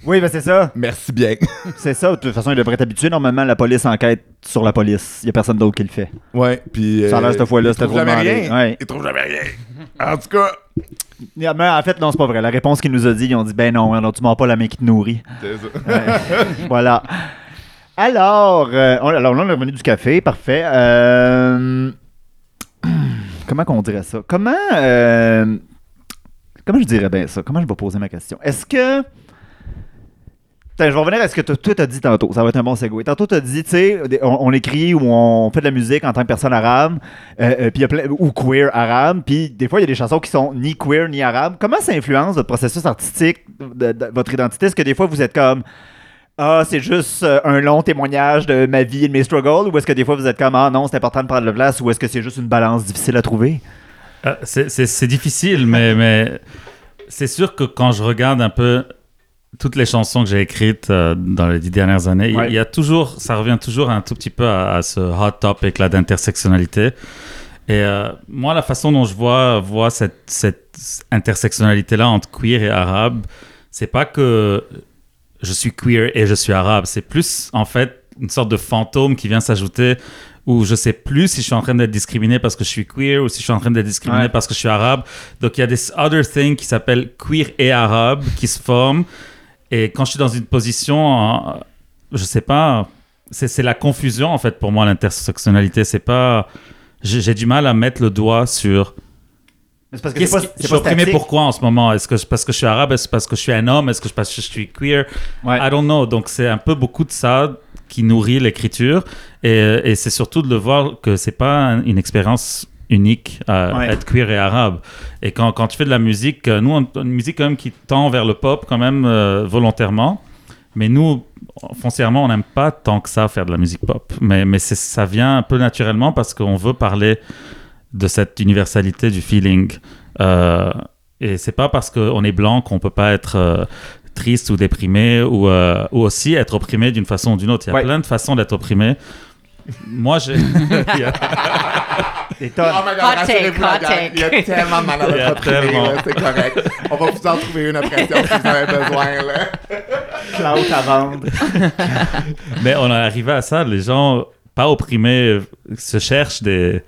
Oui, ben c'est ça. Merci bien. (laughs) C'est ça. De toute façon, ils devraient être habitués. Normalement, la police enquête sur la police. Il y a personne d'autre qui le fait. ouais, puis. Ça a l'air, cette fois-là, ils c'était trouvent trop jamais rien. Ouais. Ils trouvent jamais rien. En tout cas, Mais en fait, non, c'est pas vrai. La réponse qu'ils nous a dit, ils ont dit ben non, alors tu mords pas la main qui te nourrit. c'est ça. Ouais. (laughs) voilà. Alors, euh, on, alors là, on est revenu du café, parfait. Euh, (clears throat) comment qu'on dirait ça? Comment, euh, comment je dirais bien ça? Comment je vais poser ma question? Est-ce que... Je vais revenir à ce que toi t'as dit tantôt. Ça va être un bon segue. Tantôt, t'as dit, tu sais, on, écrit ou on fait de la musique en tant que personne arabe, ou queer arabe, puis des fois, il y a des chansons qui sont ni queer ni arabe. Comment ça influence votre processus artistique, votre identité? Est-ce que des fois, vous êtes comme, ah, c'est juste euh, un long témoignage de ma vie et de mes struggles, ou est-ce que des fois, vous êtes comme, ah non, c'est important de prendre la place, ou est-ce que c'est juste une balance difficile à trouver? Euh, c'est- difficile, mais, mais c'est sûr que quand je regarde un peu toutes les chansons que j'ai écrites euh, dans les dix dernières années, il Ouais. il y a toujours, ça revient toujours un tout petit peu à, à ce hot topic là d'intersectionnalité. Et euh, moi, la façon dont je vois, vois cette, cette intersectionnalité là entre queer et arabe, c'est pas que je suis queer et je suis arabe, c'est plus en fait une sorte de fantôme qui vient s'ajouter où je sais plus si je suis en train d'être discriminé parce que je suis queer ou si je suis en train d'être discriminé Ouais. parce que je suis arabe. Donc il y a des other things qui s'appellent queer et arabe qui se forment. Et quand je suis dans une position, je sais pas, c'est c'est la confusion en fait pour moi l'intersectionnalité. C'est pas, j'ai du mal à mettre le doigt sur c'est parce que c'est Qu'est-ce pas, qui- c'est je suis opprimé pourquoi en ce moment? Est-ce que c'est parce que je suis arabe? Est-ce parce que je suis un homme? Est-ce que c'est parce que je suis queer? Ouais. I don't know. Donc c'est un peu beaucoup de ça qui nourrit l'écriture et, et c'est surtout de le voir que c'est pas un- une expérience unique à Ouais. être queer et arabe. Et quand, quand tu fais de la musique, euh, nous on a une musique quand même qui tend vers le pop quand même euh, volontairement. Mais nous, foncièrement, on n'aime pas tant que ça faire de la musique pop. Mais, ça vient un peu naturellement parce qu'on veut parler de cette universalité du feeling. Euh, et c'est pas parce qu'on est blanc qu'on peut pas être euh, triste ou déprimé ou, euh, ou aussi être opprimé d'une façon ou d'une autre. Il y a Ouais. plein de façons d'être opprimé. Moi, j'ai. Il y a- Des tonnes. Oh my god, rassurez-vous. Il y a tellement de mal à (laughs) tellement. c'est correct. On va vous en trouver une pression si vous avez besoin, là. (laughs) Cloud à vendre. (laughs) Mais on est arrivé à ça. Les gens pas opprimés se cherchent des,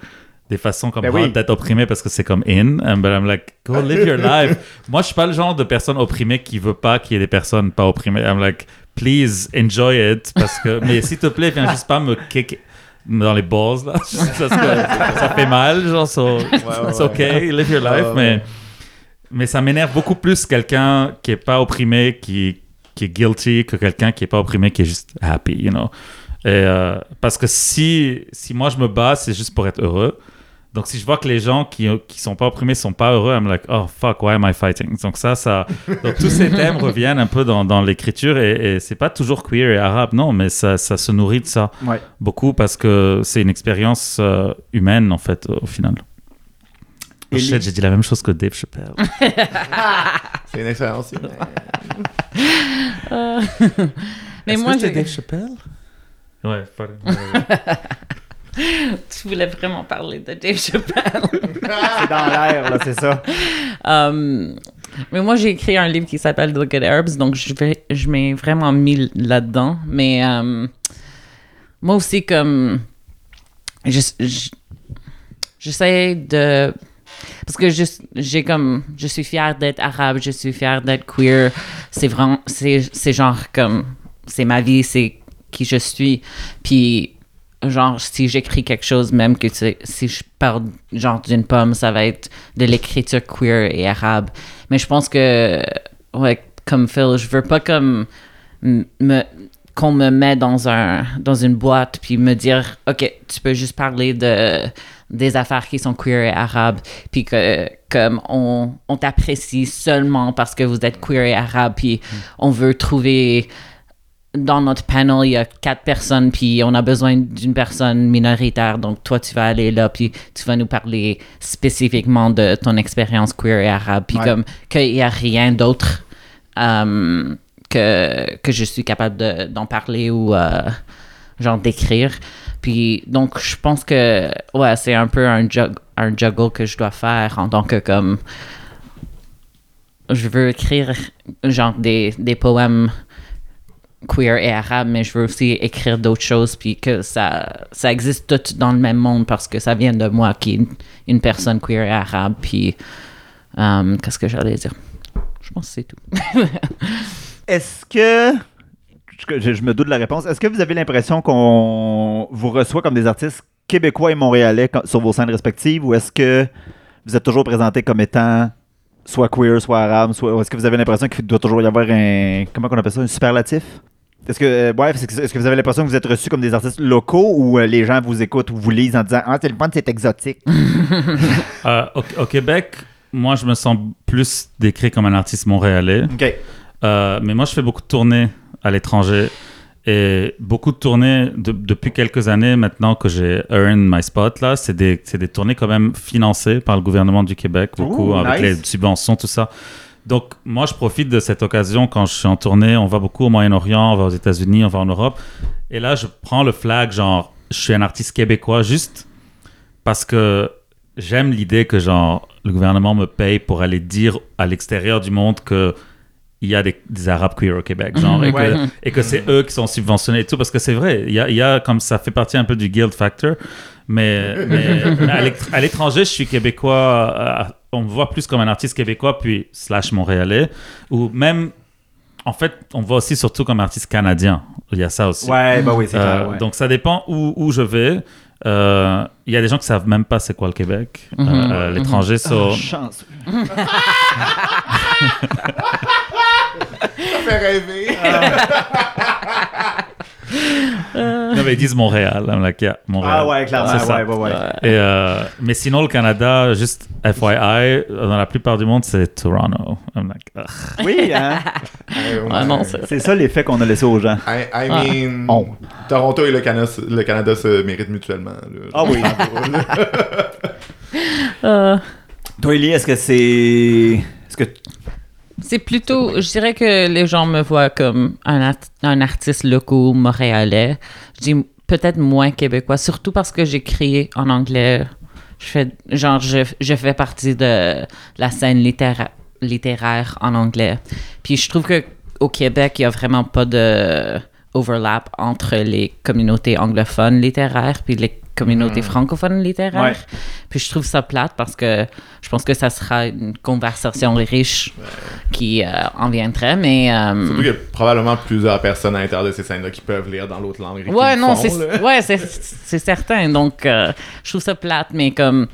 des façons comme Ben oui. d'être opprimés parce que c'est comme in. But I'm like, go (laughs) live your life. Moi, je suis pas le genre de personne opprimée qui veut pas qu'il y ait des personnes pas opprimées. I'm like, please enjoy it. Parce que, (laughs) mais s'il te plaît, viens juste pas me kick dans les balls, là. Juste (laughs) parce que ça fait mal, genre, so, ouais, it's ouais. okay, live your life. Ouais, mais, mais ça m'énerve beaucoup plus quelqu'un qui est pas opprimé, qui, qui est guilty, que quelqu'un qui est pas opprimé, qui est juste happy, you know. Et, euh, parce que si, si moi je me bats, c'est juste pour être heureux. Donc si je vois que les gens qui, qui sont pas opprimés sont pas heureux, I'm like, oh fuck, why am I fighting? Donc ça, ça, donc tous ces thèmes reviennent un peu dans, dans l'écriture et, et c'est pas toujours queer et arabe, non, mais ça, ça se nourrit de ça Ouais. beaucoup parce que c'est une expérience euh, humaine en fait au final. Oh, les- j'ai dit la même chose que Dave Chappelle. (laughs) C'est une expérience humaine. Mais Est-ce moi, que Dave Chappelle? Ouais, (laughs) (laughs) tu voulais vraiment parler de Dave Chappelle. C'est dans l'air, là, c'est ça. Um, mais moi, j'ai écrit un livre qui s'appelle The Good Herbs, donc je, vais, je m'ai vraiment mis là-dedans. Mais um, moi aussi, comme. je- je- J'essaie de. Parce que je, j'ai comme. Je suis fière d'être arabe, je suis fière d'être queer. C'est vraiment. C'est, c'est genre comme. C'est ma vie, c'est qui je suis. Puis genre si j'écris quelque chose même que tu sais, si je parle genre d'une pomme ça va être de l'écriture queer et arabe mais je pense que ouais comme Phil je veux pas comme me qu'on me met dans un dans une boîte puis me dire ok tu peux juste parler de des affaires qui sont queer et arabes puis que comme on, on t'apprécie seulement parce que vous êtes queer et arabe puis on veut trouver dans notre panel, il y a quatre personnes, puis on a besoin d'une personne minoritaire. Donc, toi, tu vas aller là, puis tu vas nous parler spécifiquement de ton expérience queer et arabe. Puis, Ouais. comme qu'il n'y a rien d'autre euh, que, que je suis capable de- d'en parler ou euh, genre d'écrire. Puis, donc, je pense que, ouais, c'est un peu un, jug, un juggle que je dois faire en tant que, comme, je veux écrire, genre, des, des poèmes queer et arabe, mais je veux aussi écrire d'autres choses, puis que ça, ça existe tout dans le même monde parce que ça vient de moi qui est une, personne queer et arabe, puis euh, qu'est-ce que j'allais dire? Je pense que c'est tout. (laughs) Est-ce que. Je, je me doute de la réponse. Est-ce que vous avez l'impression qu'on vous reçoit comme des artistes québécois et montréalais sur vos scènes respectives ou est-ce que vous êtes toujours présenté comme étant soit queer, soit arabe, soit. Est-ce que vous avez l'impression qu'il doit toujours y avoir un. Comment on appelle ça Un superlatif? Est-ce que, euh, ouais, est-ce que, vous avez l'impression que vous êtes reçus comme des artistes locaux ou euh, les gens vous écoutent ou vous lisent en disant Ah, c'est le fun, c'est exotique (laughs) Euh, au, au Québec, moi, je me sens plus décrit comme un artiste montréalais. Ok. Euh, mais moi, je fais beaucoup de tournées à l'étranger. Et beaucoup de tournées de- depuis quelques années maintenant que j'ai earned my spot là, c'est des, des tournées quand même financées par le gouvernement du Québec, beaucoup avec nice. les subventions, tout ça. Donc moi je profite de cette occasion quand je suis en tournée, on va beaucoup au Moyen-Orient, on va aux États-Unis, on va en Europe. Et là je prends le flag genre je suis un artiste québécois juste parce que j'aime l'idée que genre le gouvernement me paye pour aller dire à l'extérieur du monde que il y a des, des arabes queer au Québec genre et, Ouais. que, et que c'est eux qui sont subventionnés et tout parce que c'est vrai il y a, il y a comme ça fait partie un peu du guild factor mais, mais- mais (laughs) à l'étr- à l'étranger je suis québécois euh, on me voit plus comme un artiste québécois puis slash montréalais ou même en fait on me voit aussi surtout comme artiste canadien il y a ça aussi Ouais, bah oui, c'est euh, clair. ouais. Donc ça dépend où, où je vais. Euh, Il y a des gens qui savent même pas c'est quoi le Québec. Mhm. Euh, à l'étranger, so- Ah, chance. (laughs) (laughs) Ça fait rêver. Non, mais ils disent Montréal. I'm like, yeah, Montréal. Ah ouais, clairement. C'est ça. Ouais, ouais, ouais. Et, euh, mais sinon, le Canada, juste FYI, dans la plupart du monde, c'est Toronto. I'm like, ugh. Oui, hein? (laughs) Ah non, c'est- C'est ça l'effet qu'on a laissé aux gens. I, I Ah. mean, On. Toronto et le Canada, le Canada se méritent mutuellement. Ah oui. (laughs) Euh, Toi, Ellie, est-ce que c'est. Est-ce que. C'est plutôt, je dirais que les gens me voient comme un, un artiste local montréalais. Je dis peut-être moins québécois, surtout parce que j'écris en anglais. Je fais, genre, je, je fais partie de la scène littéra- littéraire en anglais. Puis je trouve que au Québec, il y a vraiment pas de overlap entre les communautés anglophones littéraires puis les communautés francophones littéraires. Ouais. Puis je trouve ça plate parce que je pense que ça sera une conversation riche qui euh, en viendrait, mais... euh, Surtout qu'il y a probablement plusieurs personnes à l'intérieur de ces scènes-là qui peuvent lire dans l'autre langue. et Ouais, non, c'est ouais, certain. Donc, euh, je trouve ça plate, mais comme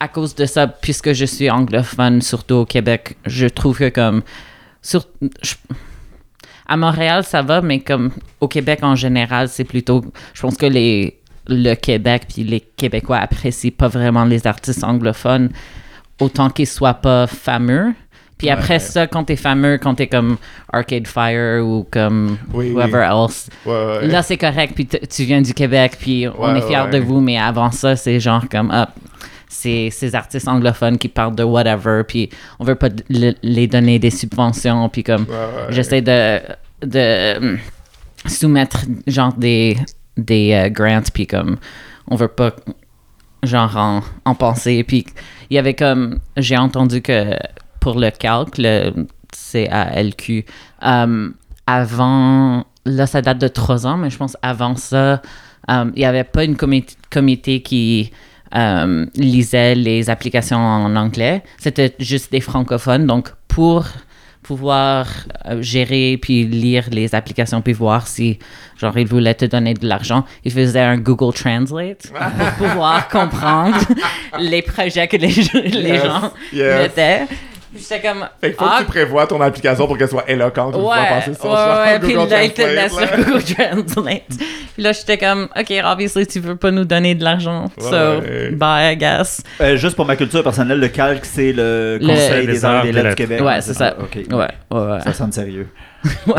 à cause de ça, puisque je suis anglophone, surtout au Québec, je trouve que comme sur, je- à Montréal ça va, mais comme au Québec en général, c'est plutôt, je pense que les le Québec puis les Québécois apprécient pas vraiment les artistes anglophones autant qu'ils soient pas fameux. Puis après Ouais. ça, quand t'es fameux, quand t'es comme Arcade Fire ou comme Oui, whoever else, Ouais, ouais. Là, c'est correct, puis tu viens du Québec, puis on est fiers de vous, mais avant ça, c'est genre comme, hop, c'est ces artistes anglophones qui parlent de whatever, puis on veut pas le- les donner des subventions, puis comme, j'essaie de, de soumettre, genre, des, des euh, grants, puis comme, on veut pas, genre, en, en penser, puis il y avait comme, j'ai entendu que pour le calque, le CALQ, euh, avant, là, ça date de trois ans, mais je pense avant ça, euh, il n'y avait pas une comité, comité qui euh, lisait les applications en anglais. C'était juste des francophones. Donc, pour pouvoir euh, gérer puis lire les applications puis voir si genre ils voulaient te donner de l'argent ils faisaient un Google Translate (laughs) pour pouvoir comprendre les projets que les, les Yes, gens yes. mettaient J'étais comme Fait qu'il faut ah, que tu prévois ton application pour qu'elle soit éloquente ou Ouais, passer sur ouais, genre ouais, puis Google là, Translate, sur là. Google Translate. puis là, j'étais comme, OK, obviously, tu veux pas nous donner de l'argent. Ouais, so, ouais. bye, I guess. Euh, juste pour ma culture personnelle, le calque, c'est le Le- Conseil des, arts et des et des lettres du. Québec. Ouais, c'est ça. Ah, ok. Ouais, ouais, ouais. Ça sonne sérieux.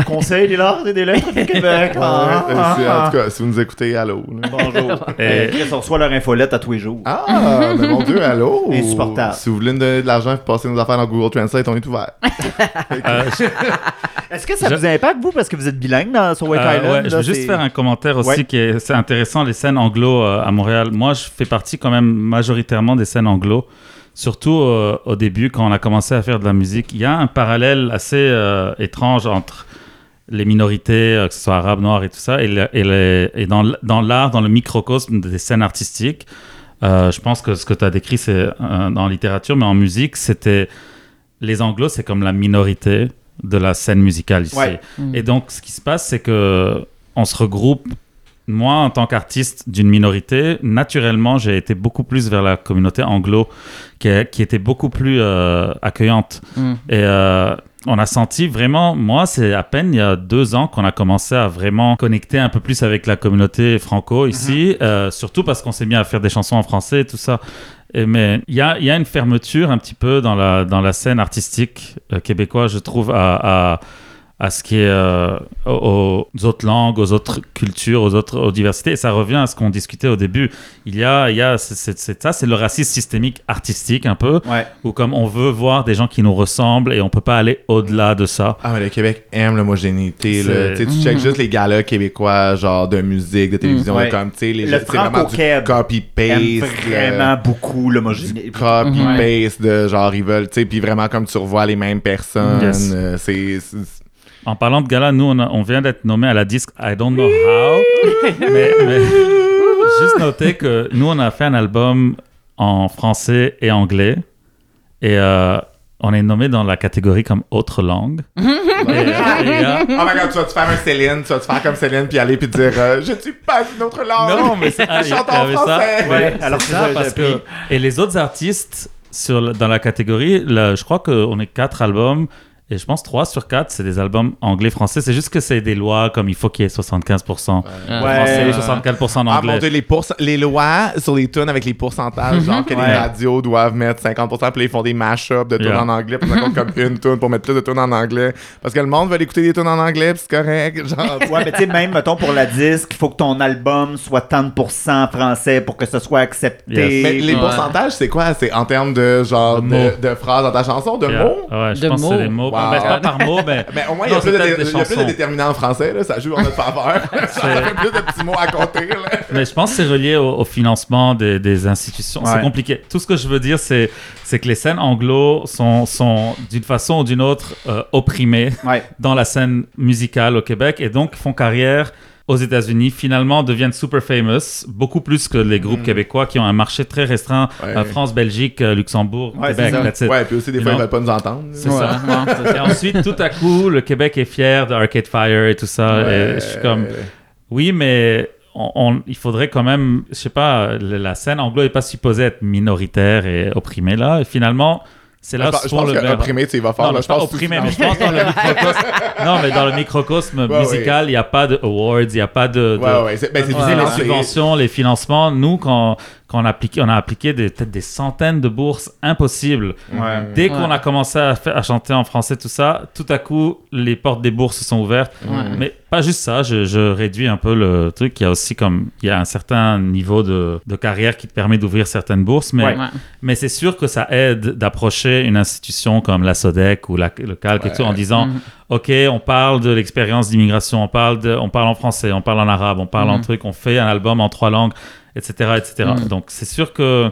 Conseil des arts et des lettres du Québec. Ah, Ouais, ah, ah. en tout cas, si vous nous écoutez, allô. là. Bonjour. Et- Euh, Chris, on reçoit leur infolette à tous les jours. Ah, mais mon Dieu, allô. Insupportable. Si vous voulez nous donner de l'argent et passer nos affaires dans Google Translate, on est ouvert. (laughs) Euh, je- Est-ce que ça Je- vous impacte, vous, parce que vous êtes bilingue dans, sur Wake Euh, Island? ouais, je veux juste faire un commentaire aussi Ouais. qui est c'est intéressant les scènes anglo euh, à Montréal. Moi, je fais partie quand même majoritairement des scènes anglo, surtout euh, au début quand on a commencé à faire de la musique. Il y a un parallèle assez euh, étrange entre les minorités, euh, que ce soit arabes, noirs et tout ça, et, le- et, les- et dans, l'art, dans le microcosme des scènes artistiques. euh, je pense que ce que tu as décrit, c'est euh, dans la littérature, mais en musique, c'était les anglos, c'est comme la minorité de la scène musicale ici. Ouais. Mm. Et donc, ce qui se passe, c'est que on se regroupe. Moi, en tant qu'artiste d'une minorité, naturellement, j'ai été beaucoup plus vers la communauté anglo, qui, est- qui était beaucoup plus euh, accueillante. Mm. Et euh, on a senti vraiment, moi, c'est à peine il y a deux ans qu'on a commencé à vraiment connecter un peu plus avec la communauté franco ici, euh, surtout parce qu'on s'est mis à faire des chansons en français et tout ça. Et mais il y a, il y a une fermeture un petit peu dans la, dans la scène artistique québécoise, je trouve, à, à, à ce qui est euh, aux, autres langues, aux autres cultures, aux autres aux diversités. Et ça revient à ce qu'on discutait au début. Il y a, il y a c'est, ça, c'est le racisme systémique artistique un peu, Ouais. où comme on veut voir des gens qui nous ressemblent et on peut pas aller au-delà de ça. Ah, mais le Québec aime l'homogénéité. Tu sais, tu checkes juste les galas québécois, genre de musique, de télévision, Mm. là, Ouais. comme, tu sais, les Le franco-keb aime copy-paste. vraiment beaucoup l'homogénéité. Copy-paste de genre, ils veulent, tu sais, puis vraiment comme tu revois les mêmes personnes. Yes. euh, c'est. En parlant de gala, nous, on, a- on vient d'être nommé à la disque I don't know how. mais, mais juste noter que nous, on a fait un album en français et anglais. Et euh, on est nommé dans la catégorie comme autre langue. (laughs) Et, euh, les gars, Oh my god, tu vas te faire un Céline, tu vas te faire comme Céline, puis aller puis dire euh, Je ne suis pas une autre langue. Non, mais c'est- (laughs) ah, je chante en avait ça. français. Ouais, alors c'est c'est ça, ça, parce que et les autres artistes sur dans la catégorie, là, je crois qu'on est quatre albums et je pense 3 sur 4 c'est des albums anglais-français. C'est juste que c'est des lois comme il faut qu'il y ait 75% Euh, Ouais. français, 64% Ah anglais. mon dieu, les, les lois sur les tunes avec les pourcentages, genre que les radios doivent mettre 50%, puis là, ils font des mash-ups de tunes Yeah. en anglais, puis ça compte comme une tune pour mettre plus de tunes en anglais. Parce que le monde veut écouter des tunes en anglais, puis c'est correct. Genre, Ouais, mais tu sais, même, mettons, pour la disque, il faut que ton album soit tant de pourcents français pour que ce soit accepté. Yes. Mais les Ouais. pourcentages, c'est quoi? C'est en termes de genre De de, mots. de phrases dans ta chanson, de Yeah. mots? Ouais, je De pense que c'est mots. des mots. Wow. Ben, c'est pas par mot, mais. Mais au moins, il y a, plus de, déterminants en français, là. Ça joue en notre faveur. (laughs) ça fait plus de petits mots à compter, là. Mais je pense que c'est relié au, au financement des, des institutions. Ouais. C'est compliqué. Tout ce que je veux dire, c'est, c'est que les scènes anglo sont, sont d'une façon ou d'une autre euh, opprimées Ouais. dans la scène musicale au Québec et donc font carrière aux États-Unis, finalement deviennent super famous, beaucoup plus que les groupes québécois qui ont un marché très restreint, Mm. Ouais. euh, France, Belgique, euh, Luxembourg, Ouais, Québec, it. Ouais, puis aussi, des You fois, ils know? veulent pas nous entendre. C'est Ouais, (laughs) ça. Et ensuite, tout à coup, le Québec est fier de Arcade Fire et tout ça. Et je suis comme, oui, mais on, on- il faudrait quand même, je sais pas, la scène anglo n'est pas supposée être minoritaire et opprimée là. Et finalement, c'est là je, pense- le bien. opprimé, tu vas mais je pense opprimé, que- mais je pense dans le microcosme. (laughs) non, mais dans le microcosme Ouais, musical, il n'y a pas de awards, il n'y a pas de. de- Ouais, ouais, c'est ben, c'est les hein, subventions, les financements. Nous, quand, quand on, a appliqué, on a appliqué des- peut-être des centaines de bourses impossibles. Ouais. Dès qu'on Ouais. a commencé à, faire- à chanter en français, tout ça, tout à coup, les portes des bourses se sont ouvertes. Ouais. Mais pas juste ça, je, je réduis un peu le truc. Il y a aussi comme, il y a un certain niveau de, de carrière qui te permet d'ouvrir certaines bourses, mais, Ouais. Ouais. mais c'est sûr que ça aide d'approcher une institution comme la SODEC ou la, le CALC et tout en disant, Mhm. OK, on parle de l'expérience d'immigration, on parle de, on parle en français, on parle en arabe, on parle en Mhm. truc, on fait un album en trois langues, etc., etc. Mhm. Donc c'est sûr que,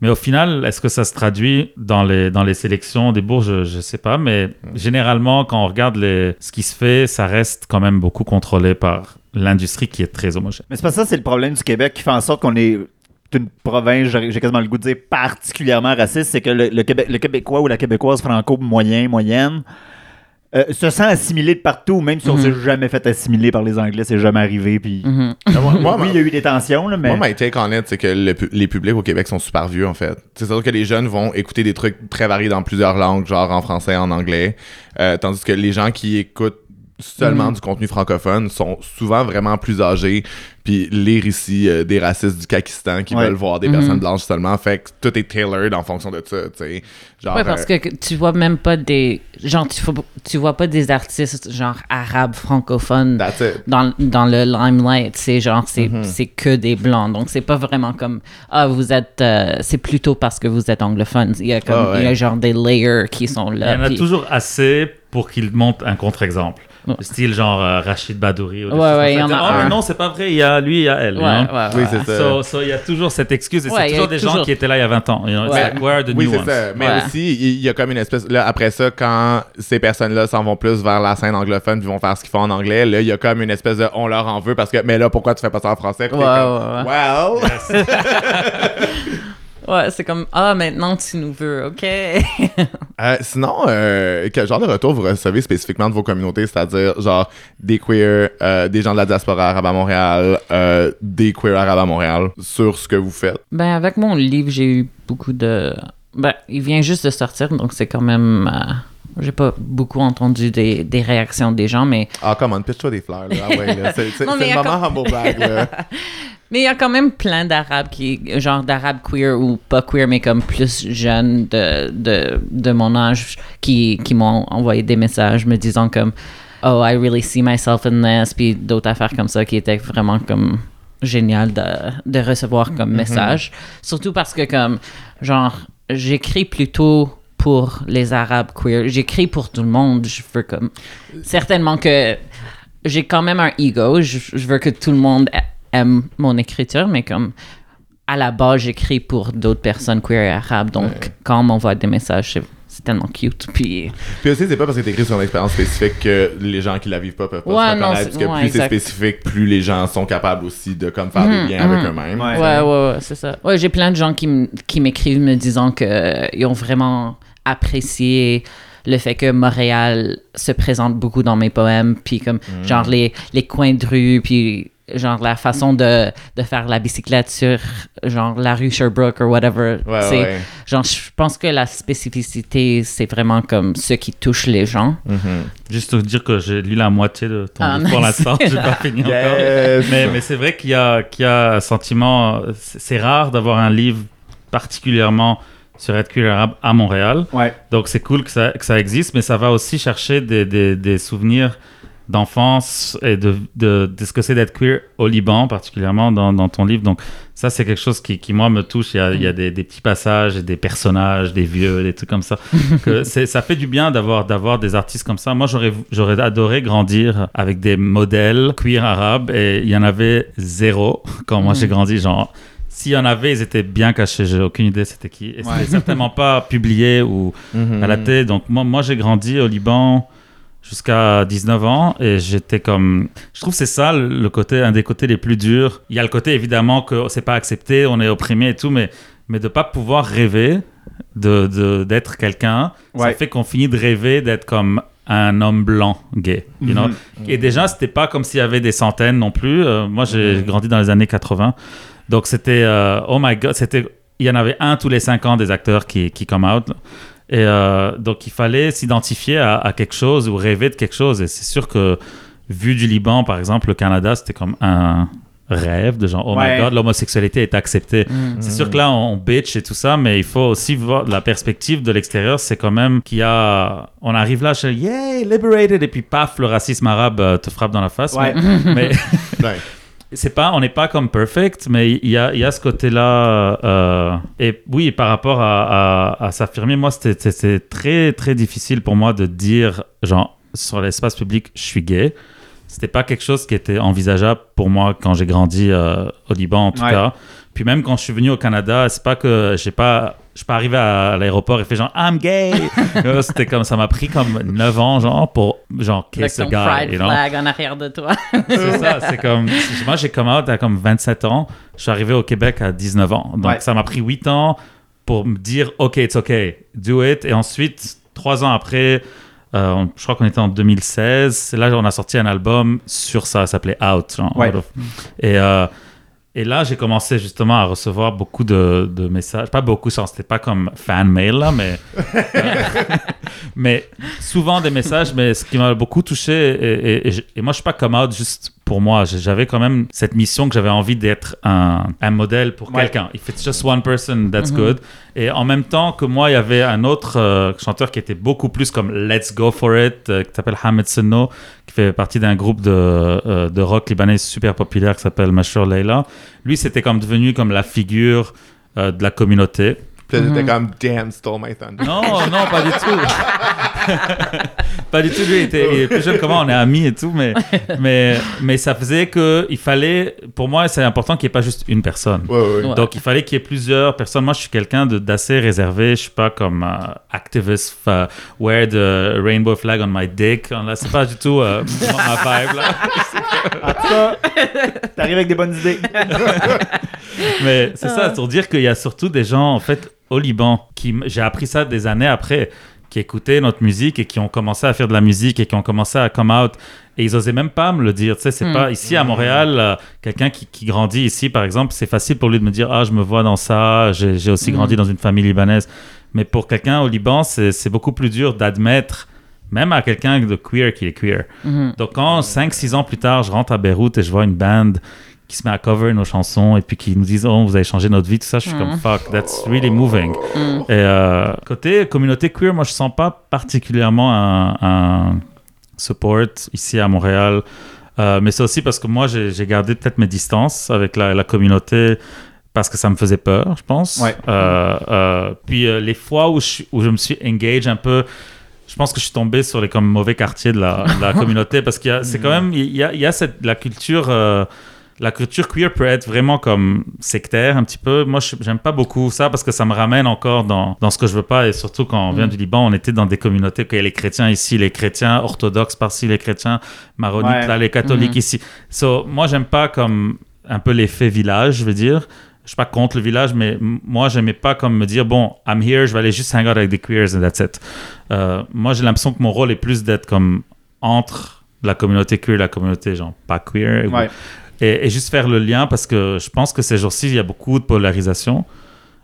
mais au final, est-ce que ça se traduit dans les dans les sélections des bourses Je, je sais pas, mais généralement quand on regarde les, ce qui se fait, ça reste quand même beaucoup contrôlé par l'industrie qui est très homogène. Mais c'est pas ça, c'est le problème du Québec qui fait en sorte qu'on est une province, j'ai j'ai quasiment le goût de dire particulièrement raciste, c'est que le, le Québec, le Québécois ou la Québécoise franco moyen, moyenne, euh, se sent assimilé de partout, même si on Mhm. s'est jamais fait assimiler par les Anglais, c'est jamais arrivé. Puis... Mhm. Moi, moi, oui, il y a eu des tensions, là, mais. Moi, my take on it, c'est que le pu- les publics au Québec sont super vieux, en fait. C'est sûr que les jeunes vont écouter des trucs très variés dans plusieurs langues, genre en français, en anglais. Euh, tandis que les gens qui écoutent seulement Mm. du contenu francophone sont souvent vraiment plus âgés puis lire ici euh, des racistes du Pakistan qui Ouais. veulent voir des Mhm. personnes blanches seulement fait que tout est tailored en fonction de ça tu sais genre Ouais, parce euh, que tu vois même pas des. Genre, tu, vois pas des artistes, genre, arabes, francophones that's it dans, dans le limelight. C'est genre, c'est Mhm. c'est que des blancs. Donc, c'est pas vraiment comme. Ah, vous êtes. euh, c'est plutôt parce que vous êtes anglophone. Il y a comme. Ah ouais. Il y a genre des layers qui sont Il y là. en a toujours assez pour qu'ils montrent un contre-exemple. Ouais. Style genre euh, Rachid Badouri. Ou Ouais, ouais, il y en a Ah, mais un. non, c'est pas vrai, il y a lui, il y a elle. Ouais, ouais, oui c'est ça So, so, il y a toujours cette excuse et Ouais, c'est il y a toujours des gens qui étaient là il y a 20 ans. You know? It's Ouais. like, where are the Oui, new c'est ça. Mais Ouais. aussi, il y a comme une espèce. Là, après ça, quand ces personnes-là s'en vont plus vers la scène anglophone puis vont faire ce qu'ils font en anglais, là, il y a comme une espèce de on leur en veut parce que, mais là, pourquoi tu fais pas ça en français? Ouais, comme, ouais, Well. (laughs) (laughs) Ouais, c'est comme. Ah, maintenant tu nous veux, OK. (laughs) Euh, sinon, euh, quel genre de retour vous recevez spécifiquement de vos communautés? C'est-à-dire, genre, des queers, euh, des gens de la diaspora arabe à Montréal, euh, des queers arabes à Montréal, sur ce que vous faites? Ben, avec mon livre, j'ai eu beaucoup de. Ben, il vient juste de sortir, donc c'est quand même. euh, J'ai pas beaucoup entendu des, des réactions des gens, mais Ah, come on, pitch-toi des fleurs, là. Ah ouais, là. C'est c'est- (laughs) Non, c'est mais le moment humble brag, là. (laughs) mais il y a quand même plein d'arabes qui, genre d'arabes queer ou pas queer, mais comme plus jeunes de, de, de mon âge, qui, qui m'ont envoyé des messages me disant comme Oh, I really see myself in this, puis d'autres affaires comme ça qui étaient vraiment comme génial de, de recevoir comme message. Surtout parce que comme, genre, j'écris plutôt pour les arabes queer. J'écris pour tout le monde. Je veux comme... Certainement que j'ai quand même un ego. Je, je veux que tout le monde mon écriture, mais comme à la base, j'écris pour d'autres personnes queer et arabes. Donc, Ouais. quand on m'envoie des messages, c'est, c'est tellement cute. Puis, Puis aussi, c'est pas parce que t'écris sur une expérience spécifique que les gens qui la vivent pas peuvent pas Ouais, se non, reconnaître. c'est- Parce que ouais, plus c'est spécifique, plus les gens sont capables aussi de comme faire Mhm, des liens avec mhm. eux-mêmes. Ouais. ouais, ouais, ouais, c'est ça. Ouais, j'ai plein de gens qui, m- qui m'écrivent me disant qu'ils ont vraiment apprécié le fait que Montréal se présente beaucoup dans mes poèmes, puis comme Mm. genre les, les coins de rue, puis genre la façon de, de faire la bicyclette sur genre la rue Sherbrooke ou whatever. Ouais, ouais. Genre, je pense que la spécificité, c'est vraiment comme ce qui touche les gens. Mhm. Juste te dire que j'ai lu la moitié de ton Ah, livre pour l'instant. (laughs) J'ai pas fini encore. Yes. Mais, mais c'est vrai qu'il y a, qu'il y a un sentiment. C'est rare d'avoir un livre particulièrement sur être arabe à Montréal. Ouais. Donc c'est cool que ça, que ça existe, mais ça va aussi chercher des, des, des souvenirs d'enfance et de, de, de ce que c'est d'être queer au Liban, particulièrement dans, dans ton livre. Donc ça, c'est quelque chose qui, qui, moi, me touche. Il y a, il y a des, des petits passages, des personnages, des vieux, des trucs comme ça. (laughs) que ça fait du bien d'avoir d'avoir des artistes comme ça. Moi, j'aurais j'aurais adoré grandir avec des modèles queer arabes et il y en avait zéro quand moi j'ai grandi. Genre, s'il y en avait, ils étaient bien cachés. J'ai aucune idée c'était qui. Et c'était Ouais. certainement pas publié ou (laughs) Mhm. à la télé. Donc moi, moi j'ai grandi au Liban jusqu'à 19 ans et j'étais comme je trouve que c'est ça le, côté un des côtés les plus durs. Il y a le côté évidemment que c'est pas accepté on est opprimé et tout mais mais de pas pouvoir rêver de d'être quelqu'un ça fait qu'on finit de rêver d'être comme un homme blanc gay you know? Mhm. et déjà c'était pas comme s'il y avait des centaines non plus. Euh, moi j'ai grandi dans les années 80 donc c'était euh, oh my god c'était il y en avait un tous les cinq ans des acteurs qui qui come out et euh, donc, il fallait s'identifier à, à quelque chose ou rêver de quelque chose. Et c'est sûr que, vu du Liban, par exemple, le Canada, c'était comme un rêve de genre, oh Ouais. my god, l'homosexualité est acceptée. Mm. C'est sûr que là, on bitch et tout ça, mais il faut aussi voir la perspective de l'extérieur. C'est quand même qu'il y a. On arrive là, je suis, yay, liberated, et puis paf, le racisme arabe euh, te frappe dans la face. Ouais. Mais. (laughs) c'est pas, on n'est pas comme perfect, mais il y a, y a ce côté-là. euh, et oui, par rapport à, à, à s'affirmer, moi, c'était- c'était très, très difficile pour moi de dire, genre, sur l'espace public, je suis gay. C'était pas quelque chose qui était envisageable pour moi quand j'ai grandi euh, au Liban, en tout Ouais. cas. Puis même quand je suis venu au Canada, c'est pas que j'ai pas. Je suis pas arrivé à l'aéroport et fait genre I'm gay. (laughs) C'était comme ça m'a pris comme 9 ans genre pour genre a ton guy, pride know? flag en arrière de toi. (laughs) C'est ça, c'est comme. Moi, j'ai come out à comme 27 ans. Je suis arrivé au Québec à 19 ans. Donc, Ouais. ça m'a pris 8 ans pour me dire, OK, it's OK, do it. Et ensuite, 3 ans après, euh, je crois qu'on était en 2016. C'est là on a sorti un album sur ça, ça s'appelait Out. genre, Ouais. Et, euh, et là, j'ai commencé justement à recevoir beaucoup de, de messages. Pas beaucoup, c'était pas comme fan mail, là, mais. (laughs) (laughs) mais souvent des messages, mais ce qui m'a beaucoup touché, et, et- et je- et moi, je suis pas come out juste pour moi. J'avais quand même cette mission que j'avais envie d'être un, un modèle pour Ouais. quelqu'un. If it's just one person, that's Mhm. good. Et en même temps que moi, il y avait un autre euh, chanteur qui était beaucoup plus comme Let's Go For It, euh, qui s'appelle Hamed Senno, qui fait partie d'un groupe de, euh, de rock libanais super populaire qui s'appelle Mashur Leila. Lui, c'était comme devenu comme la figure euh, de la communauté. Puis Mhm. comme Damn, stole my thunder. Non, non, pas du tout. (laughs) pas du tout. Lui, il était, il est plus jeune que moi, on est amis et tout, mais, mais, mais ça faisait que il fallait, pour moi, c'est important qu'il n'y ait pas juste une personne. Ouais, ouais. Ouais. Donc, il fallait qu'il y ait plusieurs personnes. Moi, je suis quelqu'un de- d'assez réservé. Je suis pas comme euh, activist, euh, wear the rainbow flag on my dick. Là, c'est pas du tout euh, ma vibe, là. En tout cas, t'arrives avec des bonnes idées. (laughs) Mais c'est ça, pour dire qu'il y a surtout des gens, en fait, au Liban, qui j'ai appris ça des années après, qui écoutaient notre musique et qui ont commencé à faire de la musique et qui ont commencé à come out. Et ils osaient même pas me le dire. Tu sais, c'est Mm. pas ici à Montréal, euh, quelqu'un qui, qui grandit ici, par exemple, c'est facile pour lui de me dire Ah, je me vois dans ça, j'ai aussi Mm. grandi dans une famille libanaise. Mais pour quelqu'un au Liban, c'est c'est beaucoup plus dur d'admettre, même à quelqu'un de queer qui est queer. Donc quand 5-6 ans plus tard, je rentre à Beyrouth et je vois une band qui se met à cover nos chansons et puis qui nous disent oh vous avez changé notre vie tout ça, je suis comme fuck that's really moving. Mm. Et euh, côté communauté queer, moi je sens pas particulièrement un, un support ici à Montréal. Euh, mais c'est aussi parce que moi j'ai j'ai gardé peut-être mes distances avec la, la communauté parce que ça me faisait peur, je pense. Ouais. Euh, euh, puis euh, les fois où je, où je me suis engage un peu, je pense que je suis tombé sur les comme mauvais quartiers de la, de la (laughs) communauté parce qu'il y a, c'est quand même, il y a, il y a cette, la culture, euh, la culture queer peut être vraiment comme sectaire un petit peu. Moi, je- j'aime pas beaucoup ça parce que ça me ramène encore dans, dans ce que je veux pas et surtout quand on vient Mm. du Liban, on était dans des communautés qu'il y a les chrétiens ici, les chrétiens orthodoxes par-ci, les chrétiens maronites Ouais. là, les catholiques Mhm. ici. So, moi, j'aime pas comme un peu l'effet village, je veux dire. je suis pas contre le village, mais moi, j'aimais pas comme me dire, bon, I'm here, je vais aller juste hang out avec des queers and that's it. Euh, moi, j'ai l'impression que mon rôle est plus d'être comme entre la communauté queer et la communauté, genre, pas queer. Ouais. Et, et juste faire le lien parce que je pense que ces jours-ci, il y a beaucoup de polarisation.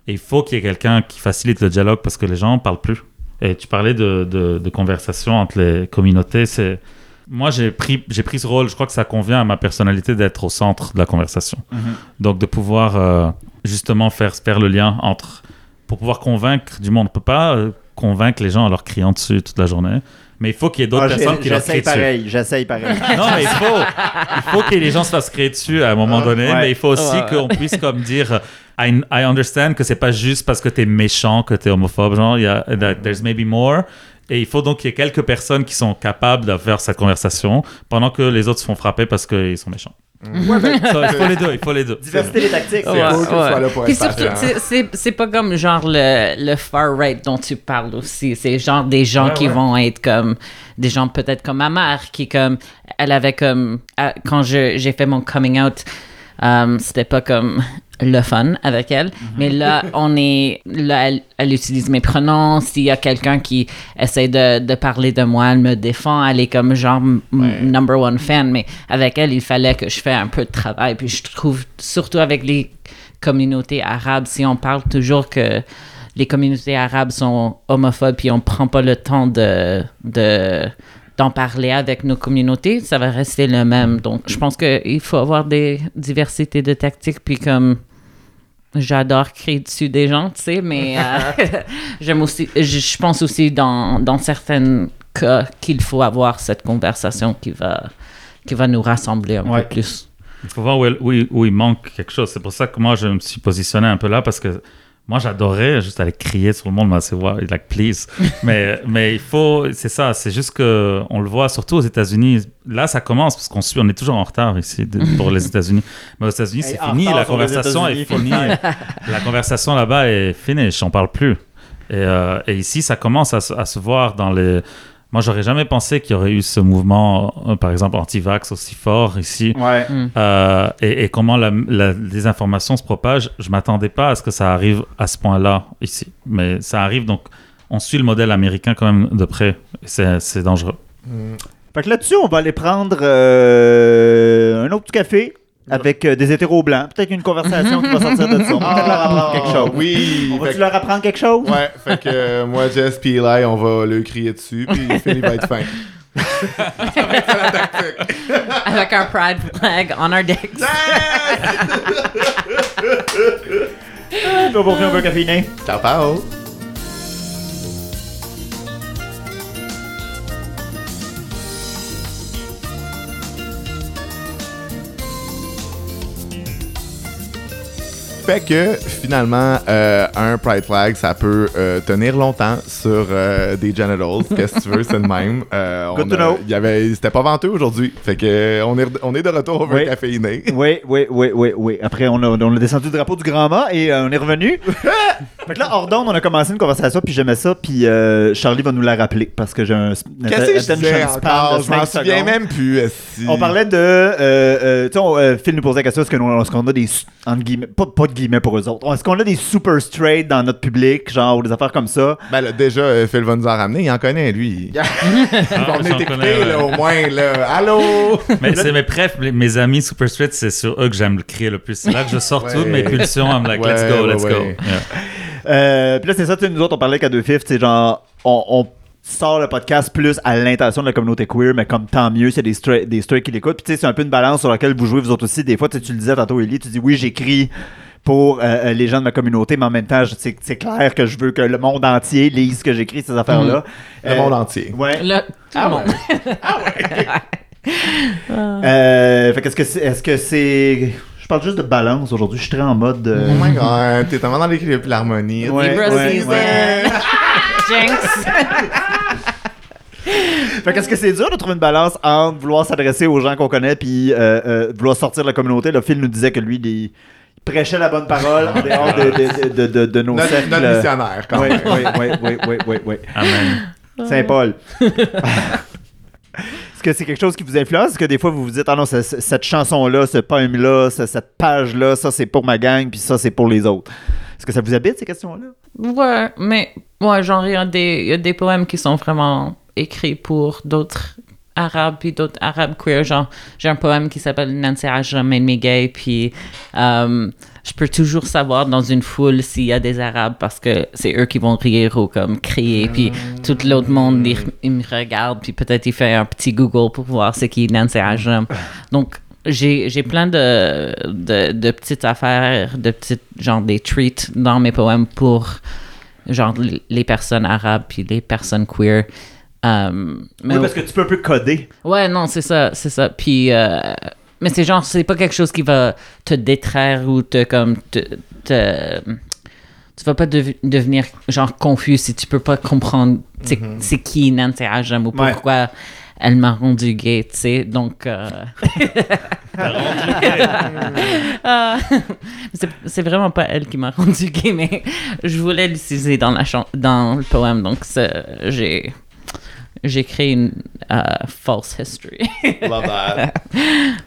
Et il faut qu'il y ait quelqu'un qui facilite le dialogue parce que les gens ne parlent plus. Et tu parlais de, de, de conversation entre les communautés. C'est moi j'ai pris j'ai pris ce rôle. Je crois que ça convient à ma personnalité d'être au centre de la conversation. Mhm. Donc de pouvoir euh, justement faire faire le lien entre pour pouvoir convaincre du monde. On peut pas euh, convaincre les gens en leur criant dessus toute la journée. Mais il faut qu'il y ait d'autres Ah, personnes qui leur crient pareil, j'essaye pareil. (laughs) Non, mais il faut, il faut que les gens se fassent créer dessus à un moment donné, ouais. mais il faut aussi Ouais. qu'on puisse comme dire I, I understand que c'est pas juste parce que t'es méchant que t'es homophobe, genre il y a that there's maybe more. Et il faut donc qu'il y ait quelques personnes qui sont capables de faire cette conversation pendant que les autres se font frapper parce qu'ils sont méchants. Ouais, ben, Ça, il faut les deux, il faut les deux. Diversité des tactiques. c'est Ouais, cool que tu ouais. sois là pour Puis être surtout, c'est- pas comme genre le, le far right dont tu parles aussi. C'est genre des gens Ouais, qui ouais. vont être comme des gens peut-être comme ma mère qui comme elle avait comme quand je- j'ai fait mon coming out, euh, c'était pas comme le fun avec elle. Mais là, on est là, elle, elle utilise mes pronoms. S'il y a quelqu'un qui essaie de, de parler de moi, elle me défend. Elle est comme genre Ouais. number one fan. Mais avec elle, il fallait que je fasse un peu de travail. Puis je trouve, surtout avec les communautés arabes, si on parle toujours que les communautés arabes sont homophobes puis on prend pas le temps de, de d'en parler avec nos communautés, ça va rester le même. Donc, je pense qu'il faut avoir des diversités de tactiques puis comme j'adore crier dessus des gens, tu sais, mais euh, (laughs) j'aime aussi, je, je pense aussi dans, dans certains cas qu'il faut avoir cette conversation qui va, qui va nous rassembler un Ouais. peu plus. Il faut voir où, elle- où il- où il manque quelque chose. C'est pour ça que moi, je me suis positionné un peu là parce que moi, j'adorais juste aller crier sur le monde, mais c'est like, please. (laughs) mais, mais il faut, c'est ça, c'est juste que on le voit surtout aux États-Unis. Là, ça commence parce qu'on suit, on est toujours en retard ici de- pour les (laughs) États-Unis. Mais aux États-Unis, c'est fini, la conversation est finie. la conversation là-bas est finie, on parle plus. Et, euh, et ici, ça commence à se voir dans les. Moi, j'aurais jamais pensé qu'il y aurait eu ce mouvement, euh, par exemple, anti-vax aussi fort ici. Ouais. Euh, et, et comment la, la désinformation se propage, je m'attendais pas à ce que ça arrive à ce point-là ici. Mais ça arrive, donc on suit le modèle américain quand même de près. C'est dangereux. Fait que là-dessus, on va aller prendre euh, un autre café avec euh, des hétéros blancs. Peut-être une conversation qui va sortir de ça. On va peut-être leur apprendre quelque chose. Ah, Oui. On va-tu que- leur apprendre quelque chose? Ouais, fait que euh, moi, Jess puis Eli, on va le crier dessus, puis Phil va être fin. Avec un pride flag on our decks. On va ouvrir un peu caféiné. Ciao, ciao. Fait que finalement, euh, un Pride Flag, ça peut euh, tenir longtemps sur euh, des genitals. (laughs) Qu'est-ce que tu veux, c'est de même? Good on to know. il y avait, c'était pas venteux aujourd'hui. Fait que on est, on est de retour au Oui. caféiné. (laughs) Oui, oui, oui, oui, oui. Après, on a, on a descendu le drapeau du Grand Mât et on est revenu. (laughs) fait que là, hors d'onde, on a commencé une conversation, puis j'aimais ça, puis Charlie va nous la rappeler parce que j'ai un Qu'est-ce que je disais encore? m'en souviens même plus. On parlait de. Tu sais, Phil nous posait la question est-ce qu'on a des. Entre guillemets, pas, pas de guillemets pour eux autres. Est-ce qu'on a des super straight dans notre public, genre, ou des affaires comme ça? Ben là, déjà, euh, Phil va nous en ramener, il en connaît, lui. (laughs) Ah, on est écouté, là, au moins, là. Allô? (laughs) Mais c'est mes bref, mes amis Super Street, c'est sur eux que j'aime le crier le plus. C'est là que je sors Ouais. toutes mes pulsions. I'm like, let's go, ouais, let's ouais. go. Yeah. Euh, Puis là, c'est ça, tu sais, nous autres, on parlait qu'à deux fifs, c'est genre, on, on sort le podcast plus à l'intention de la communauté queer, mais comme tant mieux, c'est des straight, des straight qui l'écoutent. Puis tu sais, c'est un peu une balance sur laquelle vous jouez vous autres aussi. Des fois, tu sais, tu le disais tantôt, Ellie, tu dis oui, j'écris pour euh, euh, les gens de ma communauté, mais en même temps, c'est clair que je veux que le monde entier lise ce que j'écris, ces affaires-là. Le Euh, monde entier. Ouais. Là, tout Ah le monde. (laughs) Euh, fait qu'est-ce que c'est. Est-ce que c'est. Je parle juste de balance aujourd'hui. Je suis très en mode. euh, Oh my god, t'es tellement dans l'équilibre et l'harmonie. Ouais, Libra ouais, season. ouais. (laughs) (laughs) Jinx. Fait qu'est-ce que c'est dur de trouver une balance entre vouloir s'adresser aux gens qu'on connaît puis euh, euh, vouloir sortir de la communauté? Le Phil nous disait que lui, il, il prêchait la bonne parole en dehors de, de, de, de, de nos Notre, cercles. notre missionnaire, quand Oui, même. oui, oui, oui, oui, oui, oui. Amen. Saint-Paul. (laughs) Est-ce que c'est quelque chose qui vous influence? Est-ce que des fois vous vous dites, ah non, ce- ce- cette chanson-là, ce poème-là, ce- cette page-là, ça c'est pour ma gang, puis ça c'est pour les autres? Est-ce que ça vous habite ces questions-là? Ouais, mais ouais, genre, y, il y a des poèmes qui sont vraiment écrits pour d'autres arabes puis d'autres arabes queer. Genre, j'ai un poème qui s'appelle Nancy Ajram made gay, puis euh, je peux toujours savoir dans une foule s'il y a des arabes parce que c'est eux qui vont rire ou comme crier, puis tout l'autre monde, il, me regarde, puis peut-être il fait un petit Google pour voir c'est qui Nancy Ajram. Donc, j'ai plein de, de, petites affaires, de petites, genre des treats dans mes poèmes pour genre les personnes arabes puis les personnes queer. Euh, mais oui, parce que tu peux un peu coder. ouais, non, c'est ça, c'est ça. Puis, euh, mais c'est genre, c'est pas quelque chose qui va te détraire ou te comme te, te- tu vas pas dev- devenir genre confus si tu peux pas comprendre c'est c'est qui Nancy Ajam ou Ouais. pourquoi elle m'a rendu gay, tu sais. Donc, euh, (laughs) euh, (laughs) c'est- c'est vraiment pas elle qui m'a rendu gay, mais je voulais l'utiliser dans, la dans le poème. Donc, j'ai j'ai créé une euh, false history. (laughs) Love that. (laughs)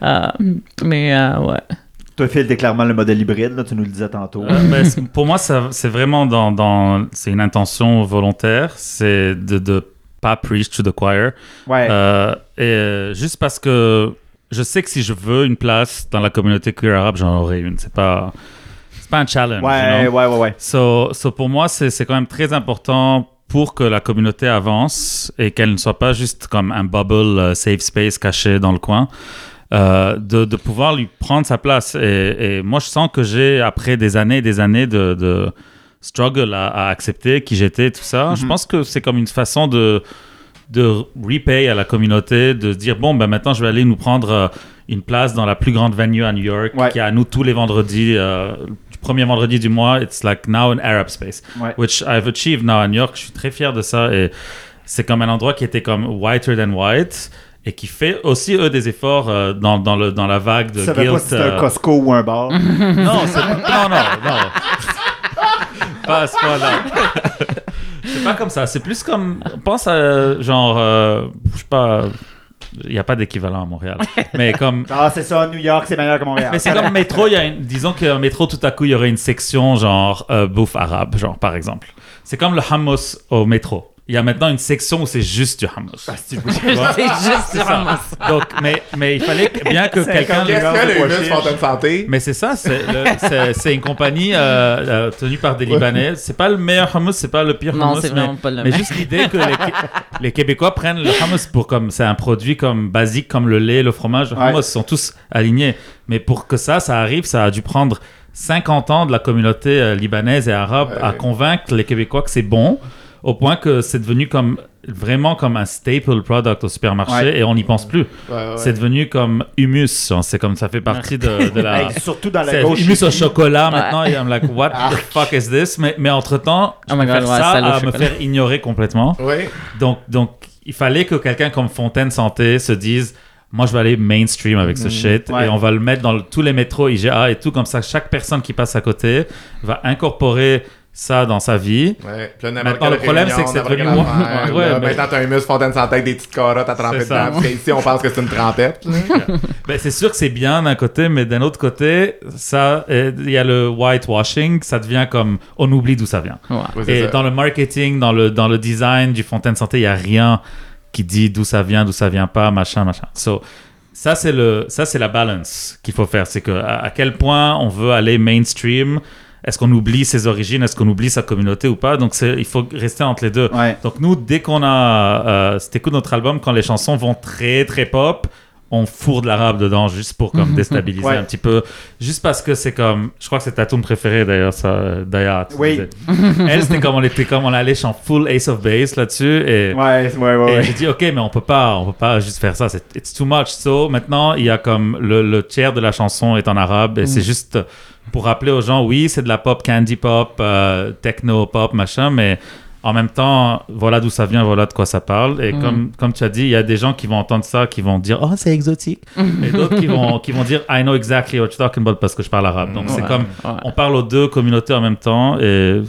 Euh, mais euh, ouais. Toi, Phil, t'es clairement le modèle hybride, là, tu nous le disais tantôt. Euh, ben, pour moi, c'est vraiment dans, dans c'est une intention volontaire, c'est de de pas preach to the choir. Ouais. Euh, et juste parce que je sais que si je veux une place dans la communauté queer arabe, j'en aurai une. C'est pas c'est pas un challenge. you ouais, know? ouais, ouais, ouais. So, so pour moi, c'est quand même très important pour que la communauté avance et qu'elle ne soit pas juste comme un bubble euh, safe space caché dans le coin, euh, de, de pouvoir lui prendre sa place. Et, et moi, je sens que j'ai, après des années et des années de, de struggle à, à accepter qui j'étais, tout ça, je Mhm. pense que c'est comme une façon de de repay à la communauté, de dire bon ben maintenant je vais aller nous prendre euh, une place dans la plus grande venue à New York Ouais. qui est à nous tous les vendredis, euh, le premier vendredi du mois, it's like now an Arab space, Ouais. which I've achieved now à New York. Je suis très fier de ça et c'est comme un endroit qui était comme whiter than white et qui fait aussi eux des efforts euh, dans, dans le dans la vague de Tu savais pas guilt. si euh, un Costco ou un bar. (laughs) (laughs) non, c'est non, non, non. (laughs) pas à ce point-là. c'est pas comme ça. C'est plus comme. Pense à genre. euh, je sais pas. Il n'y a pas d'équivalent à Montréal. Mais comme. (laughs) Ah, c'est ça, New York, c'est meilleur que Montréal. Mais c'est comme métro, il y a une, disons qu'un métro, tout à coup, il y aurait une section genre euh, bouffe arabe, genre par exemple. C'est comme le hummus au métro. Il y a maintenant une section où c'est juste du hummus. Ah, (laughs) c'est- juste C'est ça. Donc, mais, mais il fallait bien que C'est quelqu'un. Qu'est-ce que Santé? Mais c'est ça, c'est le- une compagnie euh, euh, tenue par des Libanais. C'est pas le meilleur hummus, c'est pas le pire Non, hummus. c'est mais- vraiment pas le mais même. juste l'idée que les, Qué- les Québécois prennent le hummus pour comme c'est un produit comme basique comme le lait, le fromage, le Ouais. hummus sont tous alignés. Mais pour que ça, ça arrive, ça a dû prendre 50 ans de la communauté euh, libanaise et arabe Ouais. à convaincre les Québécois que c'est bon, au point que c'est devenu comme vraiment comme un staple product au supermarché Ouais. et on n'y pense plus. Ouais, ouais. C'est devenu comme humus, genre, c'est comme ça fait partie de, de la. Surtout dans la gauche. humus au chocolat Ouais. maintenant. Et I'm like, what the fuck is this? Mais, mais entre temps, je Oh God, ouais, ça à me faire ignorer complètement. Donc, donc, il fallait que quelqu'un comme Fontaine Santé se dise, moi, je vais aller mainstream avec ce shit Ouais. et on va le mettre dans le- tous les métros IGA et tout comme ça. Chaque personne qui passe à côté va incorporer ça dans sa vie. Ouais. Puis là, n'importe Maintenant, le problème, c'est que c'est devenu- affaire, (laughs) Ouais, là, mais- Maintenant, t'as un muscle Fontaine Santé avec des petites carottes à tremper dedans. Parce qu'ici, on pense que c'est une trempette. (laughs) Ben, c'est sûr que c'est bien d'un côté, mais d'un autre côté, ça, euh, il y a le whitewashing, ça devient comme on oublie d'où ça vient. Ouais. Ouais, Et ça. dans le marketing, dans le, dans le design du Fontaine Santé, il n'y a rien qui dit d'où ça vient, d'où ça vient pas, machin, machin. So, ça, c'est le, ça, c'est la balance qu'il faut faire. C'est que à, à quel point on veut aller mainstream. Est-ce qu'on oublie ses origines? Est-ce qu'on oublie sa communauté ou pas? Donc, il faut rester entre les deux. Ouais. Donc, nous, dès qu'on a. Euh, si t'écoutes notre album, quand les chansons vont très, très pop, on fourre de l'arabe dedans juste pour comme (laughs) déstabiliser Ouais. un petit peu. Juste parce que c'est comme. Je crois que c'est ta tune préférée d'ailleurs, ça, Daya. Oui. Elle, c'était comme on était comme on allait en full Ace of Base là-dessus. Et, Ouais, ouais, ouais. et ouais. j'ai dit, OK, mais on peut pas, on peut pas juste faire ça. C'est it's too much. So, maintenant, il y a comme le, le tiers de la chanson est en arabe et c'est juste pour rappeler aux gens, oui, c'est de la pop, candy pop, euh, techno pop, machin, mais en même temps, voilà d'où ça vient, voilà de quoi ça parle. Et Mm. comme, comme tu as dit, il y a des gens qui vont entendre ça, qui vont dire, oh, c'est exotique. et d'autres qui vont, qui vont dire, I know exactly what you're talking about parce que je parle arabe. Donc, c'est comme, ouais. on parle aux deux communautés en même temps et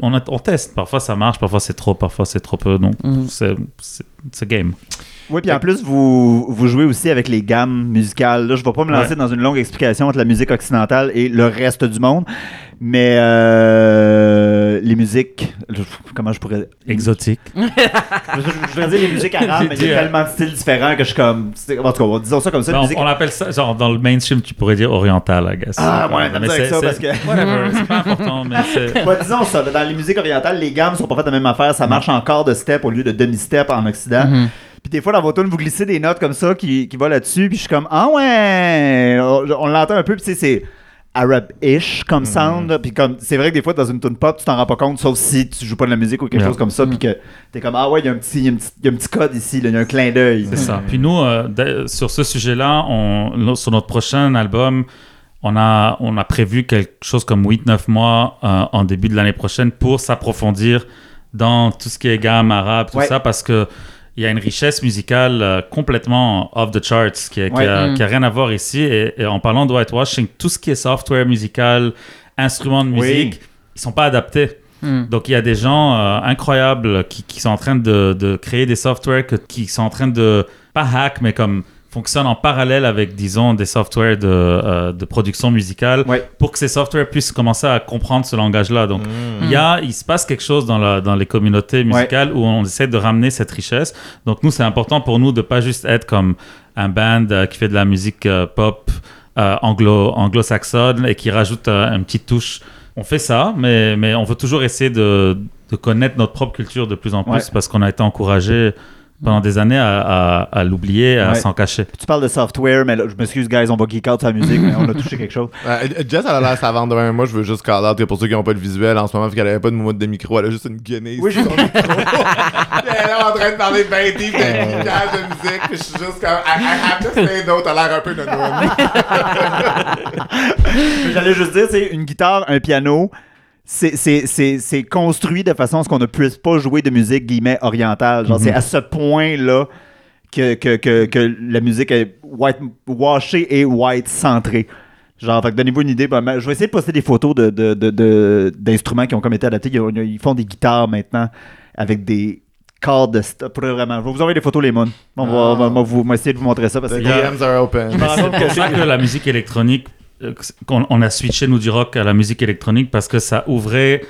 on, a- on teste. Parfois ça marche, parfois c'est trop, parfois c'est trop peu. Donc c'est, c'est, c'est game. Oui, puis en plus, vous, vous jouez aussi avec les gammes musicales. Là, je ne vais pas me lancer Ouais. dans une longue explication entre la musique occidentale et le reste du monde, mais euh, les musiques, comment je pourrais... Exotique. (laughs) Je, je voudrais dire les musiques (laughs) arabes, mais il y a tellement de styles différents que je suis comme... En tout cas, disons ça comme ça. Ben, on, musique- on appelle ça, genre, dans le mainstream, tu pourrais dire oriental, I guess. Ah, ouais, t'as mais avec c'est- ça parce que- Whatever, c'est pas important, mais c'est. (laughs) Ouais, disons ça, dans les musiques orientales, les gammes sont pas faites de la même affaire. Ça marche en quart de step au lieu de demi-step en Occident. Mhm. Puis des fois, dans vos tunes, vous glissez des notes comme ça qui, qui vont là-dessus. Puis je suis comme, ah ouais! On, on l'entend un peu. Puis tu sais, c'est Arab-ish comme sound. là. Puis comme, c'est vrai que des fois, dans une tune pop, tu t'en rends pas compte, sauf si tu joues pas de la musique ou quelque Yeah. chose comme ça. Puis que t'es comme, ah ouais, il y, a un petit- il y a un petit- il y a un petit code ici, il y a un clin d'œil. C'est ça. Puis nous, euh, sur ce sujet-là, on, sur notre prochain album, on a, on a prévu quelque chose comme 8-9 mois euh, en début de l'année prochaine pour s'approfondir dans tout ce qui est gamme arabe, tout Ouais. ça, parce que il y a une richesse musicale euh, complètement off the charts qui, Ouais. a, Mm. qui a rien à voir ici. Et, et en parlant de whitewashing, tout ce qui est software musical, instruments de Oui. musique, ils sont pas adaptés. Hmm. Donc il y a des gens euh, incroyables qui, qui sont en train de, de créer des softwares que- qui sont en train de, pas hack, mais comme fonctionnent en parallèle avec, disons, des softwares de, euh, de production musicale Ouais. pour que ces softwares puissent commencer à comprendre ce langage-là. Donc Mm. il, y a, il se passe quelque chose dans, la, dans les communautés musicales où on essaie de ramener cette richesse. Donc nous, c'est important pour nous de pas juste être comme un band euh, qui fait de la musique euh, pop anglo, anglo-saxonne et qui rajoute une petite touche. On fait ça, mais, mais on veut toujours essayer de, de connaître notre propre culture de plus en plus Ouais. parce qu'on a été encouragé pendant des années à, à- à l'oublier, à Ouais. s'en cacher. Tu parles de software, mais là, je m'excuse, guys, on va geek out la musique, mais on a touché quelque chose. (laughs) Euh, Jess, elle a l'air savante devant moi. Je veux juste call out que pour ceux qui n'ont pas le visuel en ce moment, vu qu'elle avait pas de moumoute de micro, elle a juste une guenille. Oui, sur j'ai- son micro. (laughs) Elle est là en train de parler de 20 livres de musique. Puis je suis juste comme. Have to say no, t'as l'air un peu de (laughs) J'allais juste dire, c'est une guitare, un piano, c'est- c'est c'est- c'est construit de façon à ce qu'on ne puisse pas jouer de musique guillemets orientale. Genre, c'est à ce point-là que, que, que, que la musique est white washée et white centrée. Genre, que donnez-vous une idée. Ben, je vais essayer de poster des photos de, de, de- de- d'instruments qui ont comme été adaptés. Ils, ont- ils font des guitares maintenant avec des cordes de st- pour vraiment. Je vais vous envoyer des photos, les moons. On va, on va- on va vous, on va essayer de vous montrer ça parce que The DMs are open. je me que C'est pour ça que la musique électronique, qu'on on a switché nous du rock à la musique électronique parce que ça ouvrait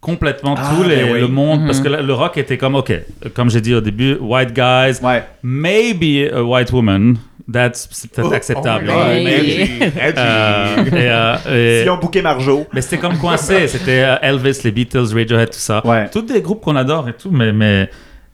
complètement Ah, tout les- ben oui. le monde. Mhm. Parce que le, rock était comme, ok, comme j'ai dit au début, white guys, Ouais. maybe a white woman, that's c'est peut-être Oh, acceptable. oh Ouais. edgy, edgy. Euh, et, euh, et- Si on bouquait Marjo. mais c'était comme coincé. C'était euh, Elvis, les Beatles, Radiohead, tout ça. Ouais. Tous des groupes qu'on adore et tout, mais, mais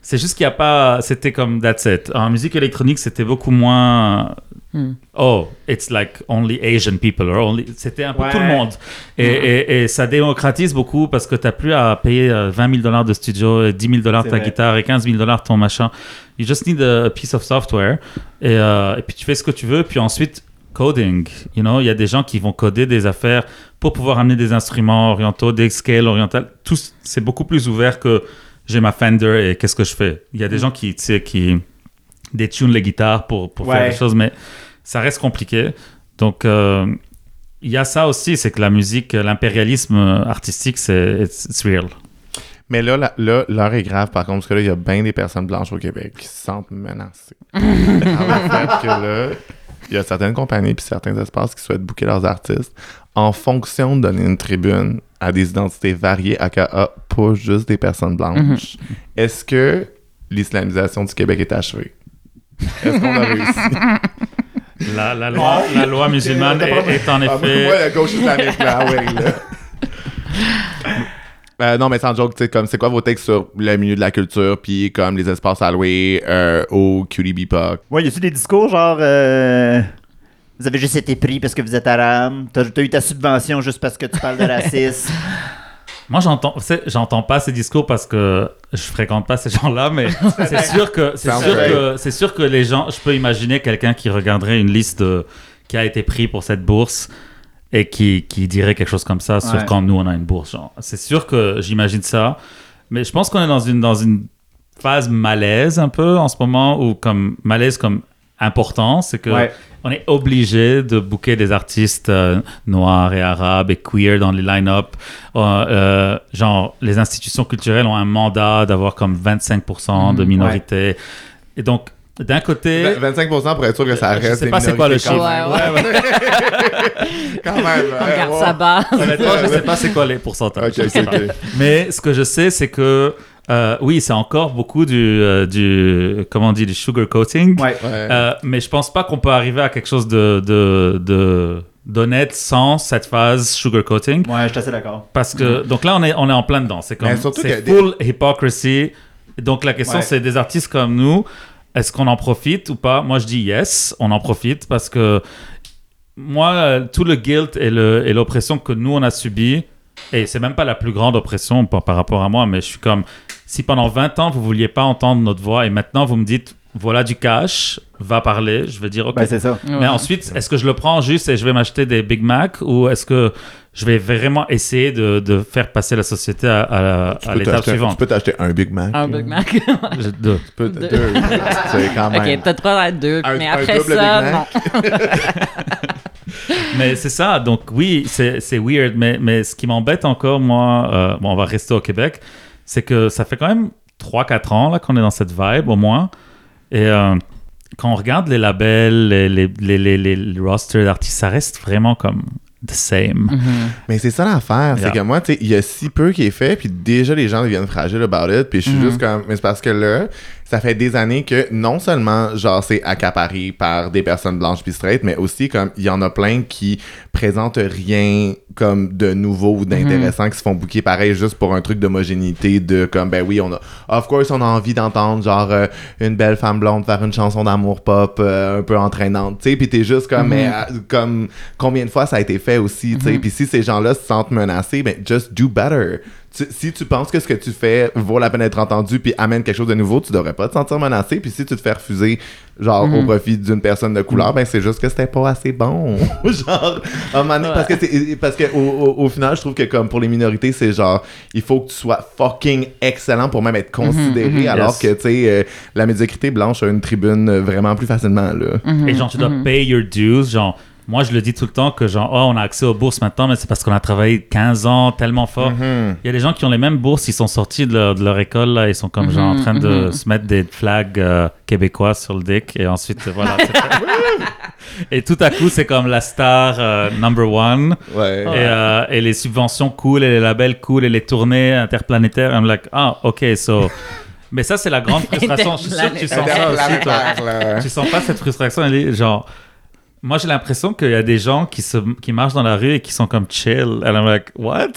c'est juste qu'il n'y a pas. C'était comme that's it. En musique électronique, c'était beaucoup moins. Hmm. Oh, it's like only Asian people. Or only... C'était un peu Ouais. tout le monde. Et, et- et ça démocratise beaucoup parce que tu n'as plus à payer euh, 20 000 dollars de studio, et 10 000 dollars ta vrai. guitare et 15 000 dollars ton machin. You just need a piece of software. Et, euh, et puis tu fais ce que tu veux. Puis ensuite, coding. You know, il y a des gens qui vont coder des affaires pour pouvoir amener des instruments orientaux, des scales orientales. Tout, c'est beaucoup plus ouvert que j'ai ma Fender et qu'est-ce que je fais? Il y a des gens qui, tu sais, qui détunent les guitares pour, pour faire des choses, mais ça reste compliqué. Donc, euh, il y a ça aussi, c'est que la musique, l'impérialisme artistique, c'est it's, it's real. Mais là, là, l'heure est grave, par contre, parce que là, il y a bien des personnes blanches au Québec qui se sentent menacées. (laughs) Fait que là, il y a certaines compagnies puis certains espaces qui souhaitent booker leurs artistes en fonction de donner une tribune à des identités variées, aka pas juste des personnes blanches. Est-ce que l'islamisation du Québec est achevée? Est-ce qu'on a réussi? (laughs) La, la loi, la loi musulmane pas- (laughs) est, est en Ah, effet... moi, la gauche islamique, là, ah ouais, là. (laughs) Euh, non, mais sans joke, tu sais, comme, c'est quoi vos textes sur le milieu de la culture, puis comme les espaces alloués euh, au QDB Puck? Ouais, y a-tu des discours genre. euh, Vous avez juste été pris parce que vous êtes arabe. T'as t'as eu ta subvention juste parce que tu parles de racisme? (laughs) Moi, j'entends, j'entends pas ces discours parce que je fréquente pas ces gens-là, mais (laughs) c'est sûr que c'est sûr que c'est sûr que les gens, je peux imaginer quelqu'un qui regarderait une liste de- qui a été pris pour cette bourse et qui, qui dirait quelque chose comme ça sur Ouais. quand nous on a une bourse. C'est sûr que j'imagine ça, mais je pense qu'on est dans une dans une phase malaise un peu en ce moment ou comme malaise comme important, c'est que Ouais. on est obligé de booker des artistes euh, noirs et arabes et queer dans les line-up. Euh, euh, genre, les institutions culturelles ont un mandat d'avoir comme 25% de Mhm, minorités. Et donc, d'un côté, 25% pour être sûr que ça Je reste. sais des pas c'est quoi le chiffre. Ouais, ouais. (laughs) Quand même. On ouais, garde sa base. honnêtement, je sais pas c'est quoi les pourcentages. Je sais. Mais ce que je sais, c'est que euh, oui, c'est encore beaucoup du, euh, du comment on dit, du sugar coating. Ouais. Ouais. Euh, mais je pense pas qu'on peut arriver à quelque chose de de de- d'honnête sans cette phase sugar coating. Ouais, je suis assez d'accord. Parce que donc là on est on est en plein dedans. C'est comme c'est que des- full hypocrisy. Donc la question Ouais. c'est des artistes comme nous, est-ce qu'on en profite ou pas? Moi je dis yes, on en profite parce que moi tout le guilt et l'oppression que nous on a subi et c'est même pas la plus grande oppression par, par rapport à moi, mais je suis comme si pendant 20 ans vous vouliez pas entendre notre voix et maintenant vous me dites voilà du cash, va parler, je vais dire ok. Ben, c'est ça. Mais ensuite, est-ce que je le prends juste et je vais m'acheter des Big Mac ou est-ce que je vais vraiment essayer de, de faire passer la société à, l'étape t'acheter- Tu suivante? peux t'acheter un Big Mac. Un Big Mac. (laughs) Je- deux. Tu peux- Deux. deux. C'est quand même. ok, t'as trois à deux, Un- mais après ça, Big non. (laughs) Mais c'est ça, donc oui, c'est c'est weird, mais, mais ce qui m'embête encore, moi, euh, bon, on va rester au Québec, c'est que ça fait quand même 3-4 ans là qu'on est dans cette vibe au moins. Et euh, quand on regarde les labels, les, les, les, les, les rosters d'artistes, ça reste vraiment comme the same. Mhm. Mais c'est ça l'affaire, c'est que moi, tu sais, il y a si peu qui est fait, puis déjà les gens deviennent fragiles about it, puis je suis Mhm. juste comme, mais c'est parce que là, ça fait des années que non seulement, genre, c'est accaparé par des personnes blanches puis straight, mais aussi comme, il y en a plein qui présentent rien comme de nouveau ou d'intéressant, qui se font bouquer pareil juste pour un truc d'homogénéité, de comme, ben oui, on a, of course, on a envie d'entendre, genre, euh, une belle femme blonde faire une chanson d'amour pop euh, un peu entraînante, tu sais, puis t'es juste comme, mais euh, comme, combien de fois ça a été fait aussi, tu sais, puis si ces gens-là se sentent menacés, ben just do better. Tu- si tu penses que ce que tu fais vaut la peine d'être entendu puis amène quelque chose de nouveau, tu devrais pas te sentir menacé. Puis si tu te fais refuser, genre, au profit d'une personne de couleur, ben c'est juste que c'était pas assez bon. (laughs) genre, à un moment donné, parce que, c'est- parce que au, au- au final, je trouve que comme pour les minorités, c'est genre, il faut que tu sois fucking excellent pour même être considéré, alors Yes. que, tu sais, euh, la médiocrité blanche a une tribune vraiment plus facilement, là. Mhm. Et genre, tu dois pay your dues. Genre, moi, je le dis tout le temps que genre, oh, on a accès aux bourses maintenant, mais c'est parce qu'on a travaillé 15 ans tellement fort. Mhm. Il y a des gens qui ont les mêmes bourses, ils sont sortis de leur, de leur école, là, ils sont comme genre en train de se mettre des flags euh, québécois sur le dick, et ensuite, euh, voilà. (laughs) et tout à coup, c'est comme la star euh, number one, Ouais. et, euh, et les subventions cool, et les labels cool, et les tournées interplanétaires. I'm like, ah, ok, so. Mais ça, c'est la grande (laughs) frustration. Je suis sûr que tu sens ça aussi, toi. Tu sens pas cette frustration elle est genre moi j'ai l'impression qu'il y a des gens qui se qui marchent dans la rue et qui sont comme chill and I'm like what?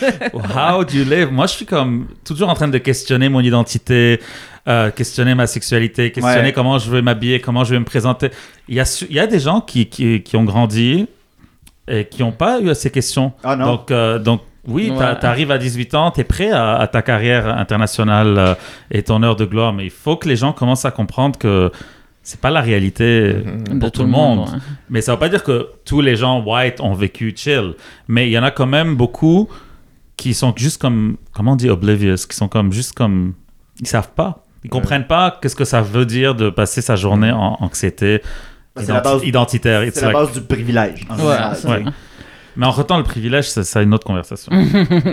(laughs) How do you live? Moi je suis comme toujours en train de questionner mon identité euh, questionner ma sexualité questionner Ouais. comment je veux m'habiller comment je veux me présenter il y a il y a des gens qui qui, qui ont grandi et qui n'ont pas eu ces questions Ah non. donc euh, donc oui, Ouais. tu arrives à 18 ans, tu es prêt à, à ta carrière internationale euh, et ton heure de gloire, mais il faut que les gens commencent à comprendre que c'est pas la réalité Mhm. pour De tout le monde. ouais. Mais ça veut pas dire que tous les gens white ont vécu chill. Mais il y en a quand même beaucoup qui sont juste comme, comment on dit, oblivious, qui sont comme juste comme, ils savent pas. Ils comprennent pas qu'est-ce que ça veut dire de passer sa journée en anxiété Ben, c'est la base- identitaire. It's C'est la like- base du privilège. en Ouais, général. c'est Ouais. Mais en retenant le privilège, c'est ça une autre conversation. (laughs)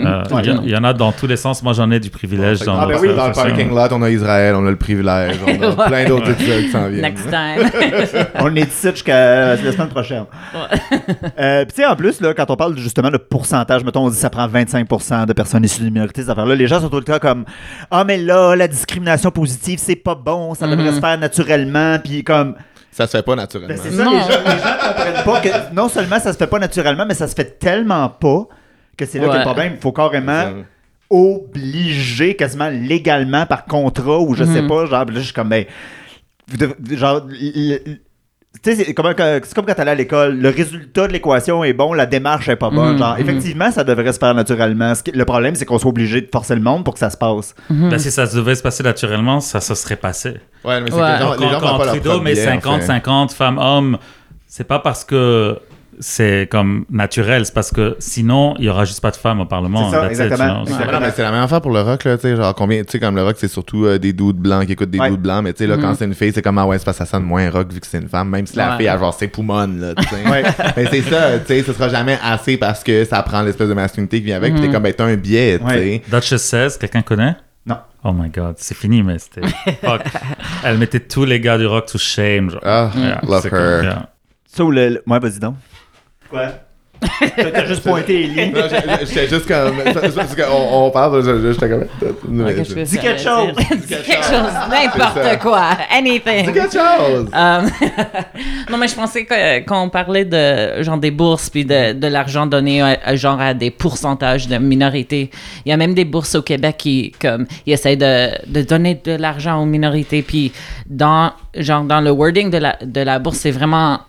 Euh, Il y, a- il y en a dans tous les sens. Moi, j'en ai du privilège. dans Ah, ben oui, dans le parking lot, on a Israël, on a le privilège, on a (laughs) Ouais. plein d'autres épisodes qui s'en viennent. Next time. (laughs) On est ici jusqu'à la semaine prochaine. Euh, Puis tu sais, en plus, là, quand on parle justement de pourcentage, mettons, on dit que ça prend 25% de personnes issues des minorités, ces affaires-là, les gens sont tout le temps comme « Ah, mais là, la discrimination positive, c'est pas bon, ça devrait se faire naturellement. » Puis comme... Ça se fait pas naturellement. Ben, c'est ça, Non. les gens, les gens comprennent pas que non seulement ça se fait pas naturellement, mais ça se fait tellement pas que c'est là qu'il y a Ouais. le problème. Il faut carrément obliger quasiment légalement par contrat ou je sais pas, genre, là, je suis comme, ben, vous devez- genre, c'est comme, c'est comme quand t'allais à l'école, le résultat de l'équation est bon, la démarche est pas bonne. Mhm, Genre, mhm. effectivement, ça devrait se faire naturellement. Ce qui- Le problème, c'est qu'on soit obligé de forcer le monde pour que ça se passe. Ben, si ça devait se passer naturellement, ça se serait passé. Ouais, mais c'est Ouais. que les gens, les gens quand font pas leur Trudeau propre met biais, en fait. 50-50 femmes-hommes, c'est pas parce que c'est comme naturel, c'est parce que sinon, il y aura juste pas de femmes au Parlement. C'est ça, That's it, exactement. you know? Exactement. Ouais, non, mais c'est la même affaire pour le rock, là, tu sais, genre combien, tu sais, comme le rock, c'est surtout euh, des dudes blancs qui écoutent des Ouais. dudes blancs, mais tu sais, là, quand c'est une fille, c'est comme, ah ouais, c'est parce que ça sonne moins rock vu que c'est une femme, même si la Ouais. fille a genre ses poumons, là, tu sais. Ouais. (laughs) mais c'est ça, tu sais, ce sera jamais assez parce que ça prend l'espèce de masculinité qui vient avec, pis t'es comme, ben, t'as un biais, tu sais. Ouais. Duchess 16, quelqu'un connaît? Non. Oh my god, c'est fini, mais c'était. (laughs) fuck. Elle mettait tous les gars du rock to shame. Genre. Ah, Yeah, love her. comme- yeah. Ça ou le. le- Ouais, vas-y donc. Quoi? T'as juste pointé Ellie. Non, j'étais juste comme. Parce qu'on on parle, j'étais comme. Dis quelque chose. Dis quelque chose, n'importe quoi, anything. Dis quelque chose! Euh, (laughs) non, mais je pensais que quand on parlait de genre des bourses puis de, de l'argent donné à, à genre à des pourcentages de minorités, il y a même des bourses au Québec qui comme ils essayent de, de donner de l'argent aux minorités puis dans genre dans le wording de la de la bourse c'est vraiment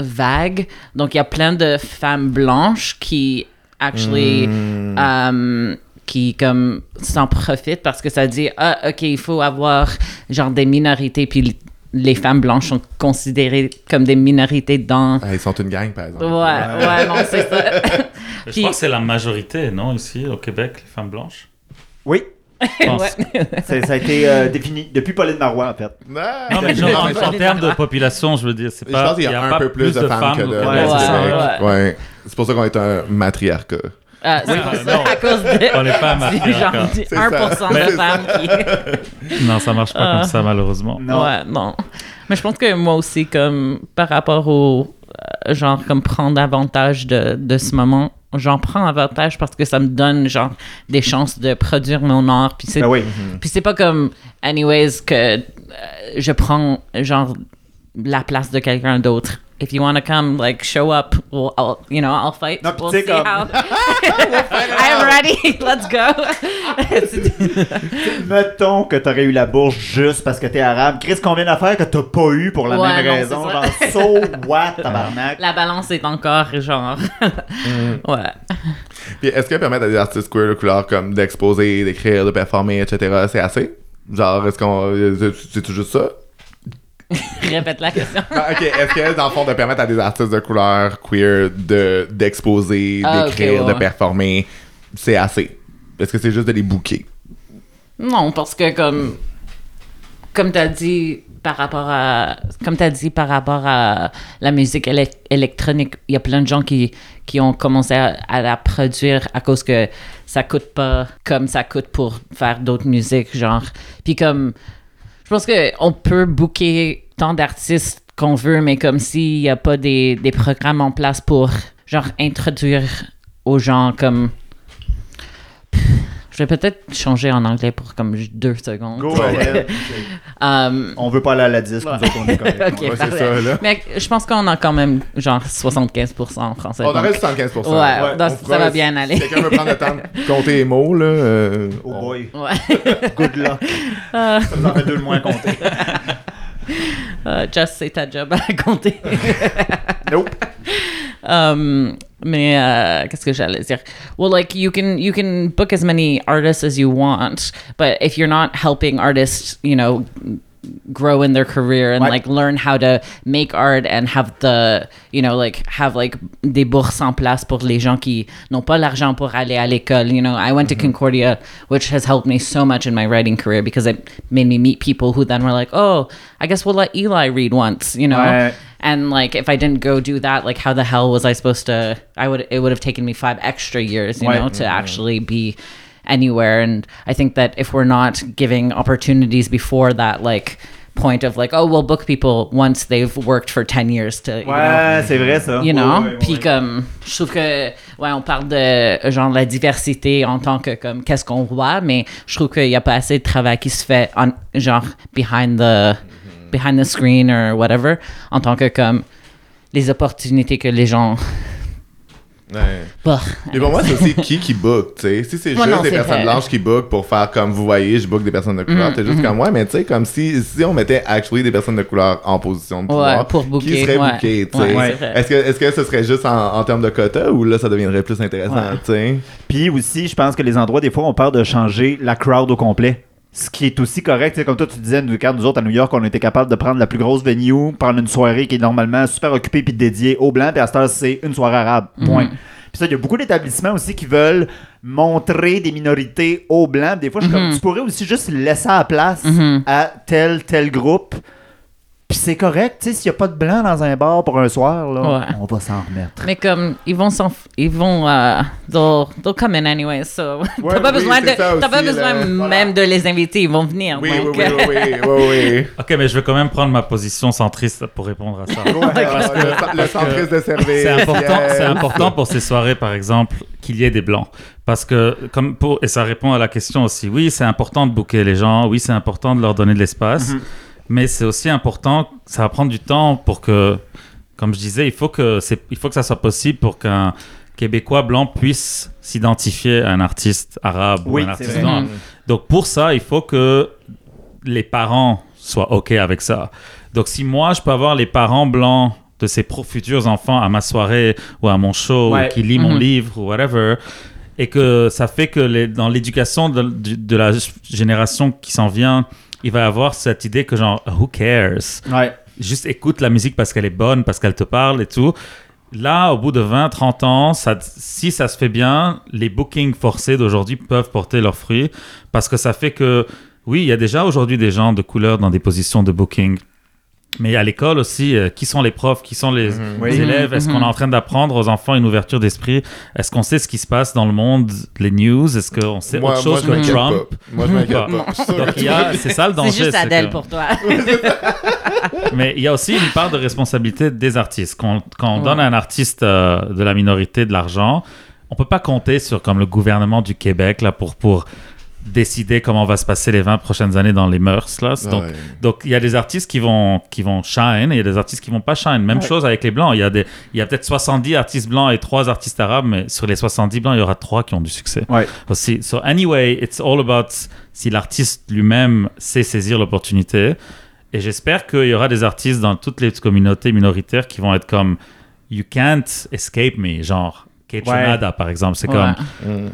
vague. Donc il y a plein de femmes blanches qui actually um, qui comme s'en profitent parce que ça dit ah ok il faut avoir genre des minorités puis les femmes blanches sont considérées comme des minorités dans Ah, ils sont une gang, par exemple. ouais ouais non c'est ça (laughs) (laughs) Je crois que c'est la majorité, non, ici, au Québec, les femmes blanches? Oui. Ouais. (laughs) ça a été euh, défini depuis Pauline Marois, en fait. Ah, Non, mais genre, en, en termes de population, je veux dire, c'est Je pas. pense qu'il y a, un pas peu plus de femmes, que de. Ouais, ouais. Ouais. C'est pour ça qu'on est un matriarcat. Ah, c'est Oui, ça, non. à cause de On est pas c'est matriarcat. genre du C'est 1% ça. de femmes qui (laughs) Non, ça marche pas Ah. comme ça, malheureusement. Non. Ouais, non. Mais je pense que moi aussi, comme par rapport au euh, genre, comme prendre avantage de, de ce moment, j'en prends avantage parce que ça me donne, genre, des chances de produire mon art. Puis c'est, Ben oui. puis c'est pas comme, anyways, que euh, je prends, genre, la place de quelqu'un d'autre. If you want to come, like, show up, we'll, I'll, you know, I'll fight. We'll see how. (laughs) (laughs) I'm ready. (laughs) Let's go. Mettons que t'aurais eu la bourse juste parce que t'es arabe. Chris, combien d'affaires que t'as pas eu pour la Ouais, même non, raison? Genre, so what, tabarnak? la balance est encore, genre. ouais. Puis est-ce que permettre à des artistes queer de couleur comme d'exposer, d'écrire, de performer, etc., c'est assez? Genre, est-ce qu'on. C'est tout juste ça? (laughs) Répète la question. Ok, est-ce que dans le fond, de permettre à des artistes de couleur queer de, d'exposer, Ah, d'écrire, ouais. de performer, c'est assez? Est-ce que c'est juste de les bouquer? Non, parce que comme comme t'as dit par rapport à comme t'as dit par rapport à la musique élec- électronique, il y a plein de gens qui qui ont commencé à, à la produire à cause que ça coûte pas comme ça coûte pour faire d'autres musiques genre. Puis comme pense que on peut booker tant d'artistes qu'on veut, mais comme s'il n'y a pas des, des programmes en place pour genre introduire aux gens comme je vais peut-être changer en anglais pour comme deux secondes. Go ahead. (laughs) Um, On veut pas aller à la disque, nous autres, on est correct. (laughs) Ok, Ouais, c'est parfait. ça, là. Mais je pense qu'on a quand même genre 75% en français. On donc- aurait 75%. Ouais, Ouais, donc On ça va bien aller. Si quelqu'un veut prendre le temps de (laughs) compter les mots, là. euh, Oh on- boy. Ouais. Good luck. Ah. Ça nous en fait deux de moins à compter. Euh, Just, c'est ta job à compter. Nope. Um, mais euh, qu'est-ce que j'allais dire? Well, like you can you can book as many artists as you want, but if you're not helping artists, you know, grow in their career and Ouais. like learn how to make art and have the you know like have like des bourses en place pour les gens qui n'ont pas l'argent pour aller à l'école you know i went to mm-hmm. concordia which has helped me so much in my writing career because it made me meet people who then were like oh i guess we'll let eli read once you know Ouais. and like if i didn't go do that like how the hell was i supposed to i would it would have taken me five extra years you Ouais. know to mm-hmm. actually be anywhere and i think that if we're not giving opportunities before that like point of like oh we'll book people once they've worked for 10 years to Ouais, c'est vrai, ça. you know? Ouais, ouais, puis ouais. comme je trouve que ouais on parle de genre la diversité en tant que comme qu'est-ce qu'on voit mais je trouve qu'il y a pas assez de travail qui se fait en genre behind the behind the screen or whatever en tant que comme les opportunités que les gens Ouais. bah, Mais pour moi, c'est aussi qui qui book, tu sais. Si c'est juste non, des c'est personnes vrai. blanches qui book pour faire comme vous voyez, je book des personnes de couleur, Mhm, t'es juste mhm. comme ouais, mais tu sais, comme si, si on mettait actually des personnes de couleur en position de Ouais, pouvoir, pour booker, qui serait ouais. booké, tu sais. c'est. Est-ce que, est-ce que ce serait juste en, en termes de quota ou là, ça deviendrait plus intéressant, Ouais. tu sais? Puis aussi, je pense que les endroits, des fois, on peur de changer la crowd au complet. Ce qui est aussi correct, sais, comme toi tu disais, nous, quand nous autres à New York, on était capable de prendre la plus grosse venue, prendre une soirée qui est normalement super occupée puis dédiée aux blancs, puis à cette heure, c'est une soirée arabe. Point. Mhm. Puis ça, il y a beaucoup d'établissements aussi qui veulent montrer des minorités aux blancs. Des fois, je suis comme, Mhm. tu pourrais aussi juste laisser la place Mhm. à tel, tel groupe. Puis c'est correct, tu sais, s'il n'y a pas de blanc dans un bar pour un soir, là, Ouais. on va s'en remettre. Mais comme, ils vont s'en... f- Ils vont... euh, they'll, they'll come in anyway, so... Ouais, (laughs) t'as pas oui, besoin, de, t'as pas besoin là. même de les inviter, ils vont venir. Oui, donc, oui, oui, oui, oui, oui, oui. (laughs) Ok, mais je vais quand même prendre ma position centriste pour répondre à ça. Ouais, (laughs) le, le centriste de service. C'est important, c'est important pour ces soirées, par exemple, qu'il y ait des blancs. Parce que, comme pour, et ça répond à la question aussi, oui, c'est important de booker les gens, oui, c'est important de leur donner de l'espace, mais c'est aussi important, ça va prendre du temps pour que, comme je disais, il faut que, il faut que ça soit possible pour qu'un Québécois blanc puisse s'identifier à un artiste arabe Oui, ou un artiste noir. Mhm. Donc pour ça, il faut que les parents soient OK avec ça. Donc si moi, je peux avoir les parents blancs de ces futurs enfants à ma soirée ou à mon show Ouais. ou qui lit mon Mhm. livre ou whatever, et que ça fait que les- dans l'éducation de, du- de la génération qui s'en vient, il va y avoir cette idée que genre, who cares? Ouais. juste écoute la musique parce qu'elle est bonne, parce qu'elle te parle et tout. Là, au bout de 20, 30 ans, ça, si ça se fait bien, les bookings forcés d'aujourd'hui peuvent porter leurs fruits parce que ça fait que, oui, il y a déjà aujourd'hui des gens de couleur dans des positions de booking. Mais à l'école aussi, euh, qui sont les profs, qui sont les, Oui. les élèves? Est-ce Mhm. qu'on est en train d'apprendre aux enfants une ouverture d'esprit? Est-ce qu'on sait ce qui se passe dans le monde, les news? Est-ce qu'on sait Moi, autre moi, chose je que Trump? pas. Moi, je m'inquiète Pas. pas. Je suis sûr Donc que il y a, c'est ça le (laughs) danger. C'est juste Adèle que- pour toi. (laughs) mais il y a aussi une part de responsabilité des artistes. Quand, quand on Ouais. donne à un artiste euh, de la minorité de l'argent, on peut pas compter sur comme le gouvernement du Québec là pour pour décider comment va se passer les 20 prochaines années dans les mœurs là. Donc Ouais. donc il y a des artistes qui vont qui vont shine et il y a des artistes qui vont pas shine. Même Ouais. chose avec les blancs. Il y a des il y a peut-être 70 artistes blancs et 3 artistes arabes, mais sur les 70 blancs, il y aura 3 qui ont du succès Ouais. aussi. So anyway, it's all about si l'artiste lui-même sait saisir l'opportunité. Et j'espère qu'il y aura des artistes dans toutes les communautés minoritaires qui vont être comme You can't escape me, genre Kate Ouais. Par exemple. C'est comme Mm.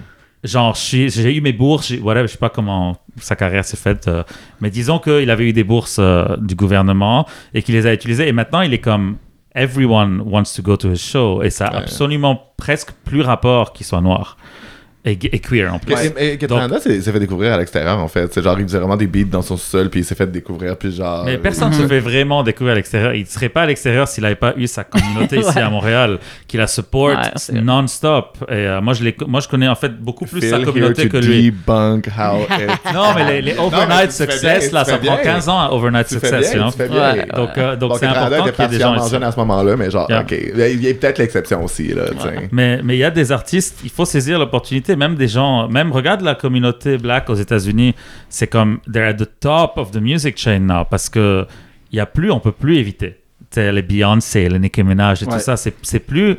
Genre j'ai eu mes bourses, whatever, je sais pas comment sa carrière s'est faite, euh, mais disons qu'il avait eu des bourses euh, du gouvernement et qu'il les a utilisées. Et maintenant il est comme everyone wants to go to his show. Et ça a Ouais. absolument presque plus rapport qu'il soit noir et, et queer en plus. Et, et, s'est s'est fait découvrir à l'extérieur, en fait. C'est genre, il faisait vraiment des beats dans son sol, puis il s'est fait découvrir, puis genre... Mais personne ne Mhm. se fait vraiment découvrir à l'extérieur. Il ne serait pas à l'extérieur s'il n'avait pas eu sa communauté (laughs) ici Ouais. à Montréal, qui la Ouais, c'est- non-stop. Et euh, moi, je moi, je connais en fait beaucoup plus sa here communauté to que lui. debunk how (laughs) it- (laughs) Non, mais les, les Non, mais overnight success, bien, là, ça prend bien. 15 ans à overnight Tu success, bien, know? Ouais. Donc, euh, donc Bon, c'est important était qu'il y ait des gens ici. jeune à ce moment-là, mais genre, Yeah. OK. Il y a peut-être l'exception aussi, là, tu sais. Mais mais il y a des artistes, il faut saisir l'opportunité. Même des gens, même regarde la communauté black aux États-Unis, c'est comme they're at the top of the music chain now parce que il y a plus, on peut plus éviter. T'sais, les Beyoncé, les Nicki Minaj et Ouais. tout ça, c'est c'est plus,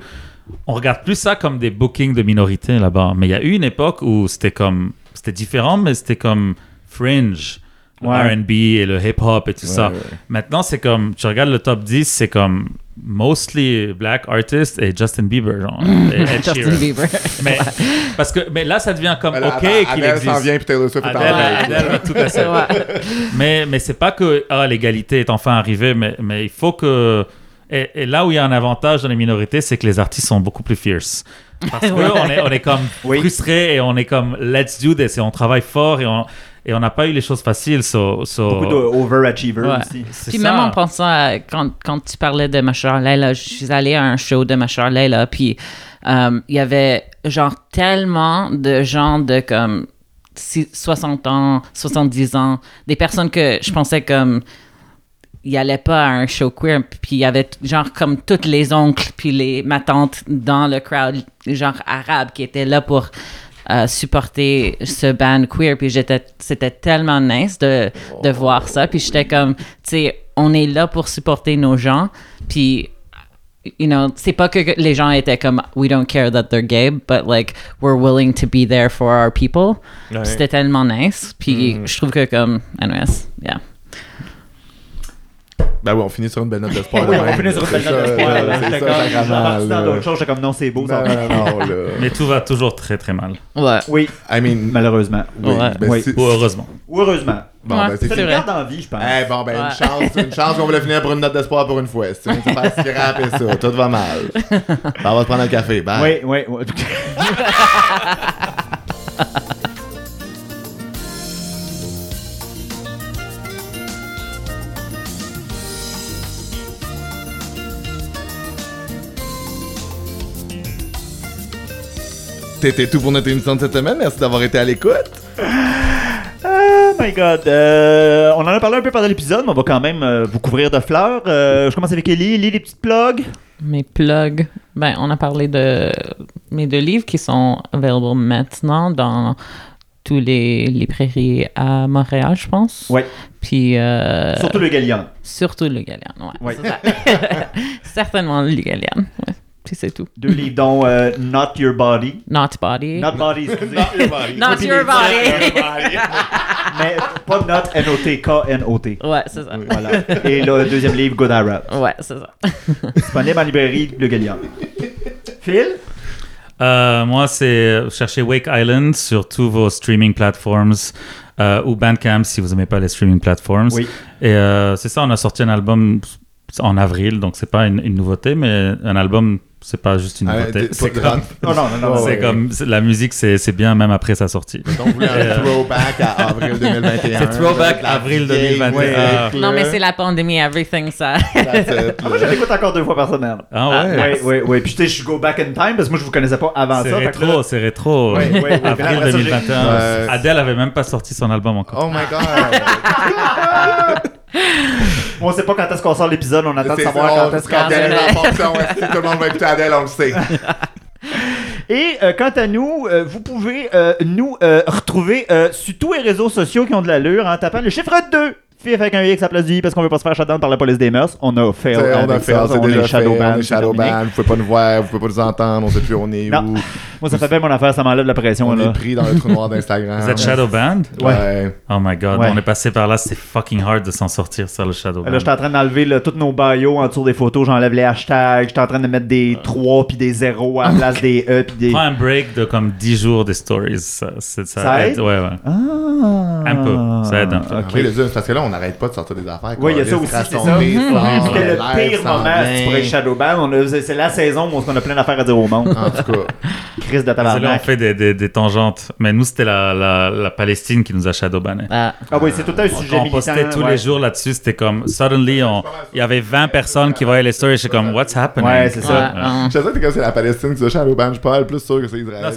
on regarde plus ça comme des bookings de minorités là-bas. Mais il y a eu une époque où c'était comme, c'était différent, mais c'était comme fringe. Ouais. R&B et le hip-hop et tout ça. Ouais. Maintenant, c'est comme, tu regardes le top 10, c'est comme mostly black artists et Justin Bieber, genre. (laughs) et Ed Justin. Bieber. (laughs) Mais, parce que, mais là, ça devient comme OK qu'il s'en existe. vient, puis Taylor Swift est en va tout casser. (laughs) Ouais. Mais, mais c'est pas que ah, l'égalité est enfin arrivée, mais, mais il faut que. Et, et là où il y a un avantage dans les minorités, c'est que les artistes sont beaucoup plus fierce. Parce qu'on Ouais. est, on est comme Oui. frustrés et on est comme let's do this et on travaille fort et on et on n'a pas eu les choses faciles. So, so- Beaucoup d'overachievers Ouais. aussi. Puis ça. même en pensant à quand, quand tu parlais de Machar Leila, je suis allée à un show de Machar Leila, puis euh, il y avait genre tellement de gens de comme si- 60 ans, 70 ans, des personnes que je pensais comme il allait pas à un show queer, puis il y avait genre comme toutes les oncles puis les ma tante dans le crowd, genre arabe, qui étaient là pour euh, supporter ce band queer, puis j'étais, c'était tellement nice de, de voir ça, puis j'étais comme, tu sais, on est là pour supporter nos gens, puis you know, c'est pas que les gens étaient comme we don't care that they're gay, but like we're willing to be there for our people. Ouais. C'était tellement nice. Puis je trouve que comme, anyways, yeah. Ben oui, on finit sur une belle note d'espoir. (laughs) Oui, on finit sur une belle note d'espoir. C'est ça, ramasse, dans là. d'autres choses, comme non, c'est beau. ça. Non, non, non, là. (laughs) Mais tout va toujours très très mal. Ouais. Oui, I mean, malheureusement. oui, Ouais. ben, Oui. Ou heureusement. Ou heureusement. Bon, Ouais, ben, c'est une garde en vie, je pense. Eh bon, ben, une chance, une chance qu'on voulait finir pour une note d'espoir pour une fois. C'est c'est pas si et ça. Tout va mal. Ben, on va se prendre un café. Bye. Oui, oui, oui. (laughs) C'était tout pour notre émission de cette semaine. Merci d'avoir été à l'écoute. Oh my god. Euh, on en a parlé un peu pendant l'épisode, mais on va quand même euh, vous couvrir de fleurs. Euh, je commence avec Ellie. Ellie, les petites plugs? Mes plugs. Ben, on a parlé de mes deux livres qui sont available maintenant dans tous les librairies à Montréal, je pense. Ouais. Puis. euh, Surtout le Galion. Surtout le Galian, ouais. Ouais. (laughs) Certainement le. Ouais. Puis c'est tout. Deux livres dont euh, Not Your Body. Not Body. Not Body, excusez. (laughs) Not Your les- Body. mais pas Not, N-O-T, K-N-O-T. ouais, c'est ça. Voilà. Et le deuxième livre, Good Arab. Ouais, c'est ça. (laughs) Disponible en librairie, le Galion. Phil? Euh, moi, c'est chercher Wake Island sur tous vos streaming platforms euh, ou Bandcamp si vous n'aimez pas les streaming platforms. Oui. Et euh, c'est ça, on a sorti un album en avril, donc c'est pas une, une nouveauté, mais un album, c'est pas juste une Ah, nouveauté. C'est comme, (laughs) Non, non, non, non. Ouais, c'est comme c'est- la musique, c'est c'est bien même après sa sortie. Donc, vous voulez un Euh, throwback à avril (laughs) 2021. C'est throwback avril vieille 2021. musique, Non, mais c'est la pandémie, everything, ça. That's it, (laughs) Moi, je l'écoute encore deux fois par semaine. Ah Oui, ouais. oui, oui. Puis, tu sais, je go back in time parce que moi, je vous connaissais pas avant C'est ça. là- rétro, c'est rétro. Ouais, ouais, ouais. Avril Après ça, j'ai- 2021. Ouais. Adele avait même pas sorti son album encore. Oh my god. (laughs) On sait pas quand est-ce qu'on sort l'épisode, on attend de savoir ça, quand est-ce quand qu'on Adèle est en fonction, est-ce que tout le monde va écouter Adèle, on le sait. (laughs) Et euh, quant à nous, euh, vous pouvez euh, nous retrouver sur tous les réseaux sociaux qui ont de l'allure en tapant le chiffre 2. Fille avec un X à place du I parce qu'on veut pas se faire shutdown par la police des mœurs. On a fait. T'sais, on a fait, c'est déjà fait, shadow on est c'est shadow terminé. ban, vous pouvez pas nous voir, vous pouvez pas nous entendre, on sait plus où on est Non. où. Moi, ça fait bien mon affaire, ça m'enlève la pression. On là. est pris dans le trou noir d'Instagram. Vous êtes Shadow Band? Ouais. Oh my god, Ouais. on est passé par là, c'est fucking hard de s'en sortir, ça, le Shadow Band. Là, j'étais en train d'enlever toutes nos bios en dessous des photos, j'enlève les hashtags, j'étais en train de mettre des 3 puis des 0 à la place des E puis des. Prends un break de comme 10 jours des stories. Ça, ça, Ça aide. aide? Ouais, ouais. Ah. Un peu, ça aide un peu. Ok. Oui, le Dieu, parce que là, on n'arrête pas de sortir des affaires. Oui, il y a ça aussi, c'est ça. le pire moment si tu pourrais. Shadowban. A- C'est la saison où on a plein d'affaires à dire au monde. En tout cas, Crise de Désolé, on tabarnak. fait des, des, des tangentes. Mais nous, c'était la, la, la Palestine qui nous a shadowbanné. Ah. Ah oui, c'est tout un sujet on militant. postait tous ouais. les jours là-dessus, c'était comme, suddenly, il y avait 20 personnes qui voyaient les stories. J'étais comme, what's happening? Ouais, c'est ça. Ouais. hein. je sais que c'est la Palestine qui se Shadowban, je mal plus sûr que c'est Israël.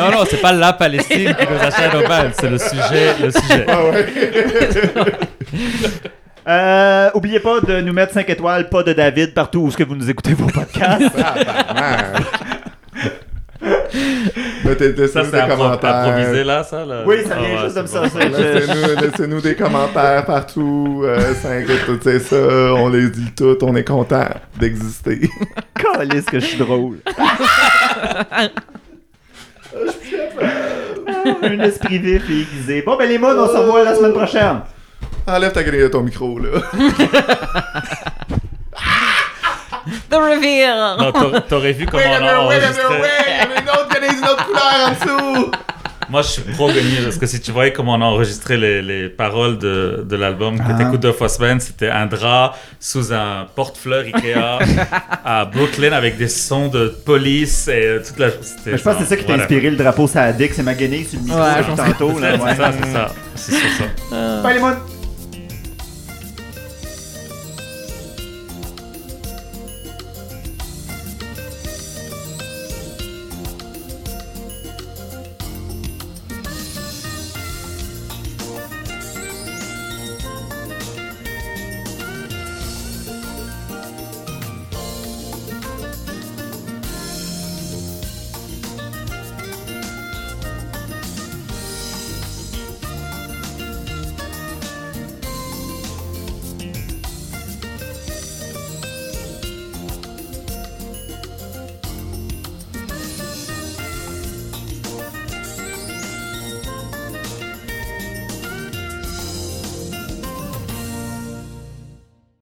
Non, non, c'est pas la Palestine qui nous a shadowban, c'est le sujet, le sujet. Ah ouais. (laughs) (laughs) Euh, oubliez pas de nous mettre 5 étoiles, pas de David, partout où ce que vous nous écoutez vos podcasts. Tabarnak. Mettez laissez-nous Ça, c'est des commentaires. improvisé là, ça? là? Oui, ça Ah vient ouais, juste c'est comme ça. bon. ça, je- Laissez-nous, laissez-nous des commentaires partout, euh, 5 étoiles, c'est ça, on les dit toutes, on est content d'exister. (laughs) Calisse que je suis drôle. (laughs) Un esprit vif et aiguisé. Bon, ben les modes, on se revoit la semaine prochaine. Enlève ta grille de ton micro, là. (laughs) The reveal! Non, t'a- t'aurais vu comment a on a minute, wait a minute, enregistré. wait! Il y en a une autre, il y en a une autre couleur en dessous! Moi, je suis pro gagné parce que si tu voyais comment on a enregistré les, les paroles de, de l'album que Ah. t'écoutes deux fois semaine, c'était un drap sous un porte-fleurs Ikea (laughs) à Brooklyn avec des sons de police et toute la. c'était Je pense que c'est ça qui t'a inspiré le drapeau Sadique, c'est ma guenille sur le micro Ouais, depuis tantôt. Là, C'est ouais. ça, c'est ça. C'est sur ça. Bye les modes.